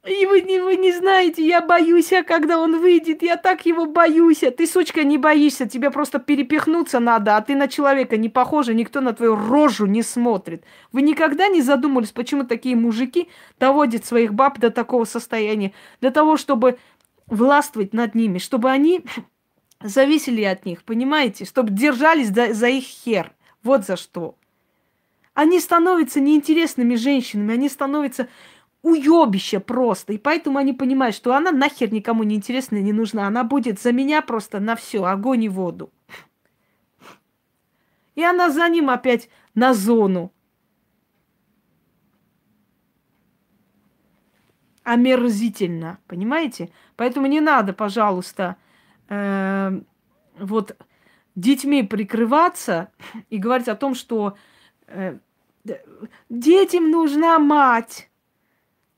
И вы не, вы не знаете, я боюсь, а когда он выйдет, я так его боюсь. Ты, сучка, не боишься, тебе просто перепихнуться надо, а ты на человека не похожа, никто на твою рожу не смотрит. Вы никогда не задумывались, почему такие мужики доводят своих баб до такого состояния? Для того, чтобы властвовать над ними, чтобы они зависели от них, понимаете? Чтобы держались за, за их хер. Вот за что. Они становятся неинтересными женщинами, они становятся уебища просто. И поэтому они понимают, что она нахер никому не интересна не нужна. Она будет за меня просто на все, огонь и воду. И она за ним опять на зону. Омерзительно, понимаете? Поэтому не надо, пожалуйста, э, вот детьми прикрываться и говорить о том, что э, детям нужна мать.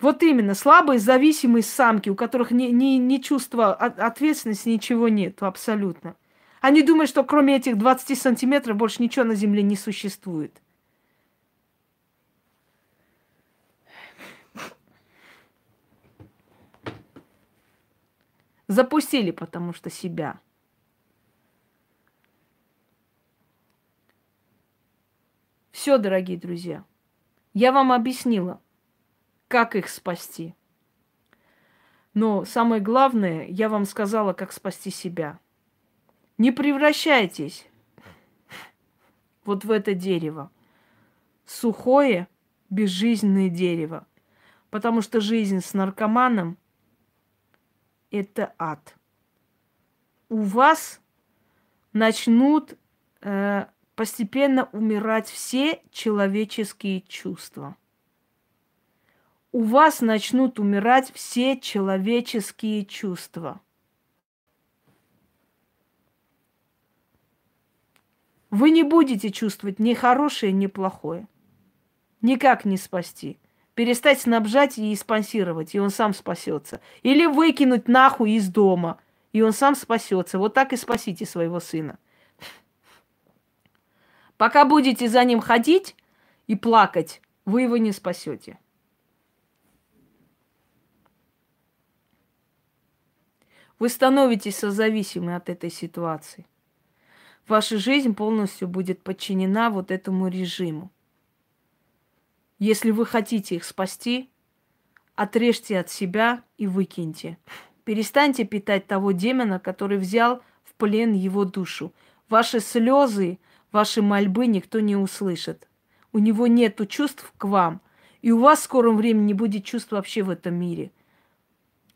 Вот именно, слабые, зависимые самки, у которых ни, ни, ни чувства ответственности, ничего нет абсолютно. Они думают, что кроме этих 20 сантиметров больше ничего на Земле не существует. Запустили, потому что себя. Все, дорогие друзья. Я вам объяснила, как их спасти. Но самое главное, я вам сказала, как спасти себя. Не превращайтесь вот в это дерево. Сухое, безжизненное дерево. Потому что жизнь с наркоманом – это ад. У вас начнут э, постепенно умирать все человеческие чувства. У вас начнут умирать все человеческие чувства. Вы не будете чувствовать ни хорошее, ни плохое. Никак не спасти. Перестать снабжать и спонсировать, и он сам спасется. Или выкинуть нахуй из дома, и он сам спасется. Вот так и спасите своего сына. Пока будете за ним ходить и плакать, вы его не спасете. Вы становитесь созависимы от этой ситуации. Ваша жизнь полностью будет подчинена вот этому режиму. Если вы хотите их спасти, отрежьте от себя и выкиньте. Перестаньте питать того демона, который взял в плен его душу. Ваши слезы, ваши мольбы никто не услышит. У него нет чувств к вам. И у вас в скором времени не будет чувств вообще в этом мире.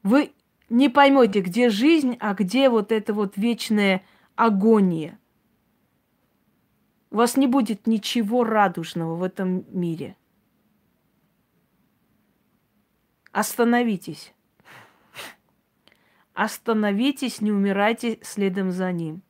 Вы не поймете, где жизнь, а где вот эта вот вечная агония. У вас не будет ничего радужного в этом мире. Остановитесь. Остановитесь, не умирайте следом за ним.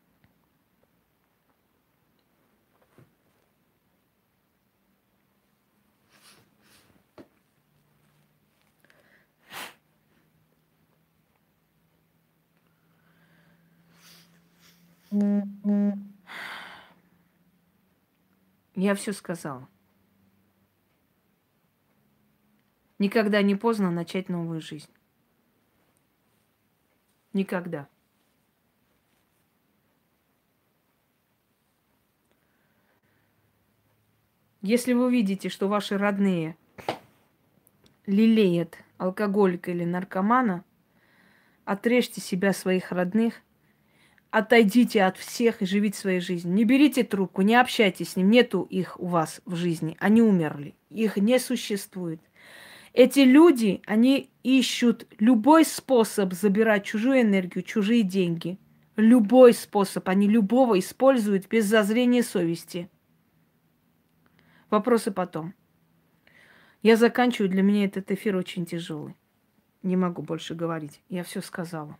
Я все сказала. Никогда не поздно начать новую жизнь. Никогда. Если вы видите, что ваши родные лелеют алкоголика или наркомана, отрежьте себя своих родных, отойдите от всех и живите своей жизнью. Не берите трубку, не общайтесь с ним, нету их у вас в жизни, они умерли, их не существует. Эти люди, они ищут любой способ забирать чужую энергию, чужие деньги. Любой способ, они любого используют без зазрения совести. Вопросы потом. Я заканчиваю, для меня этот эфир очень тяжелый. Не могу больше говорить. Я все сказала.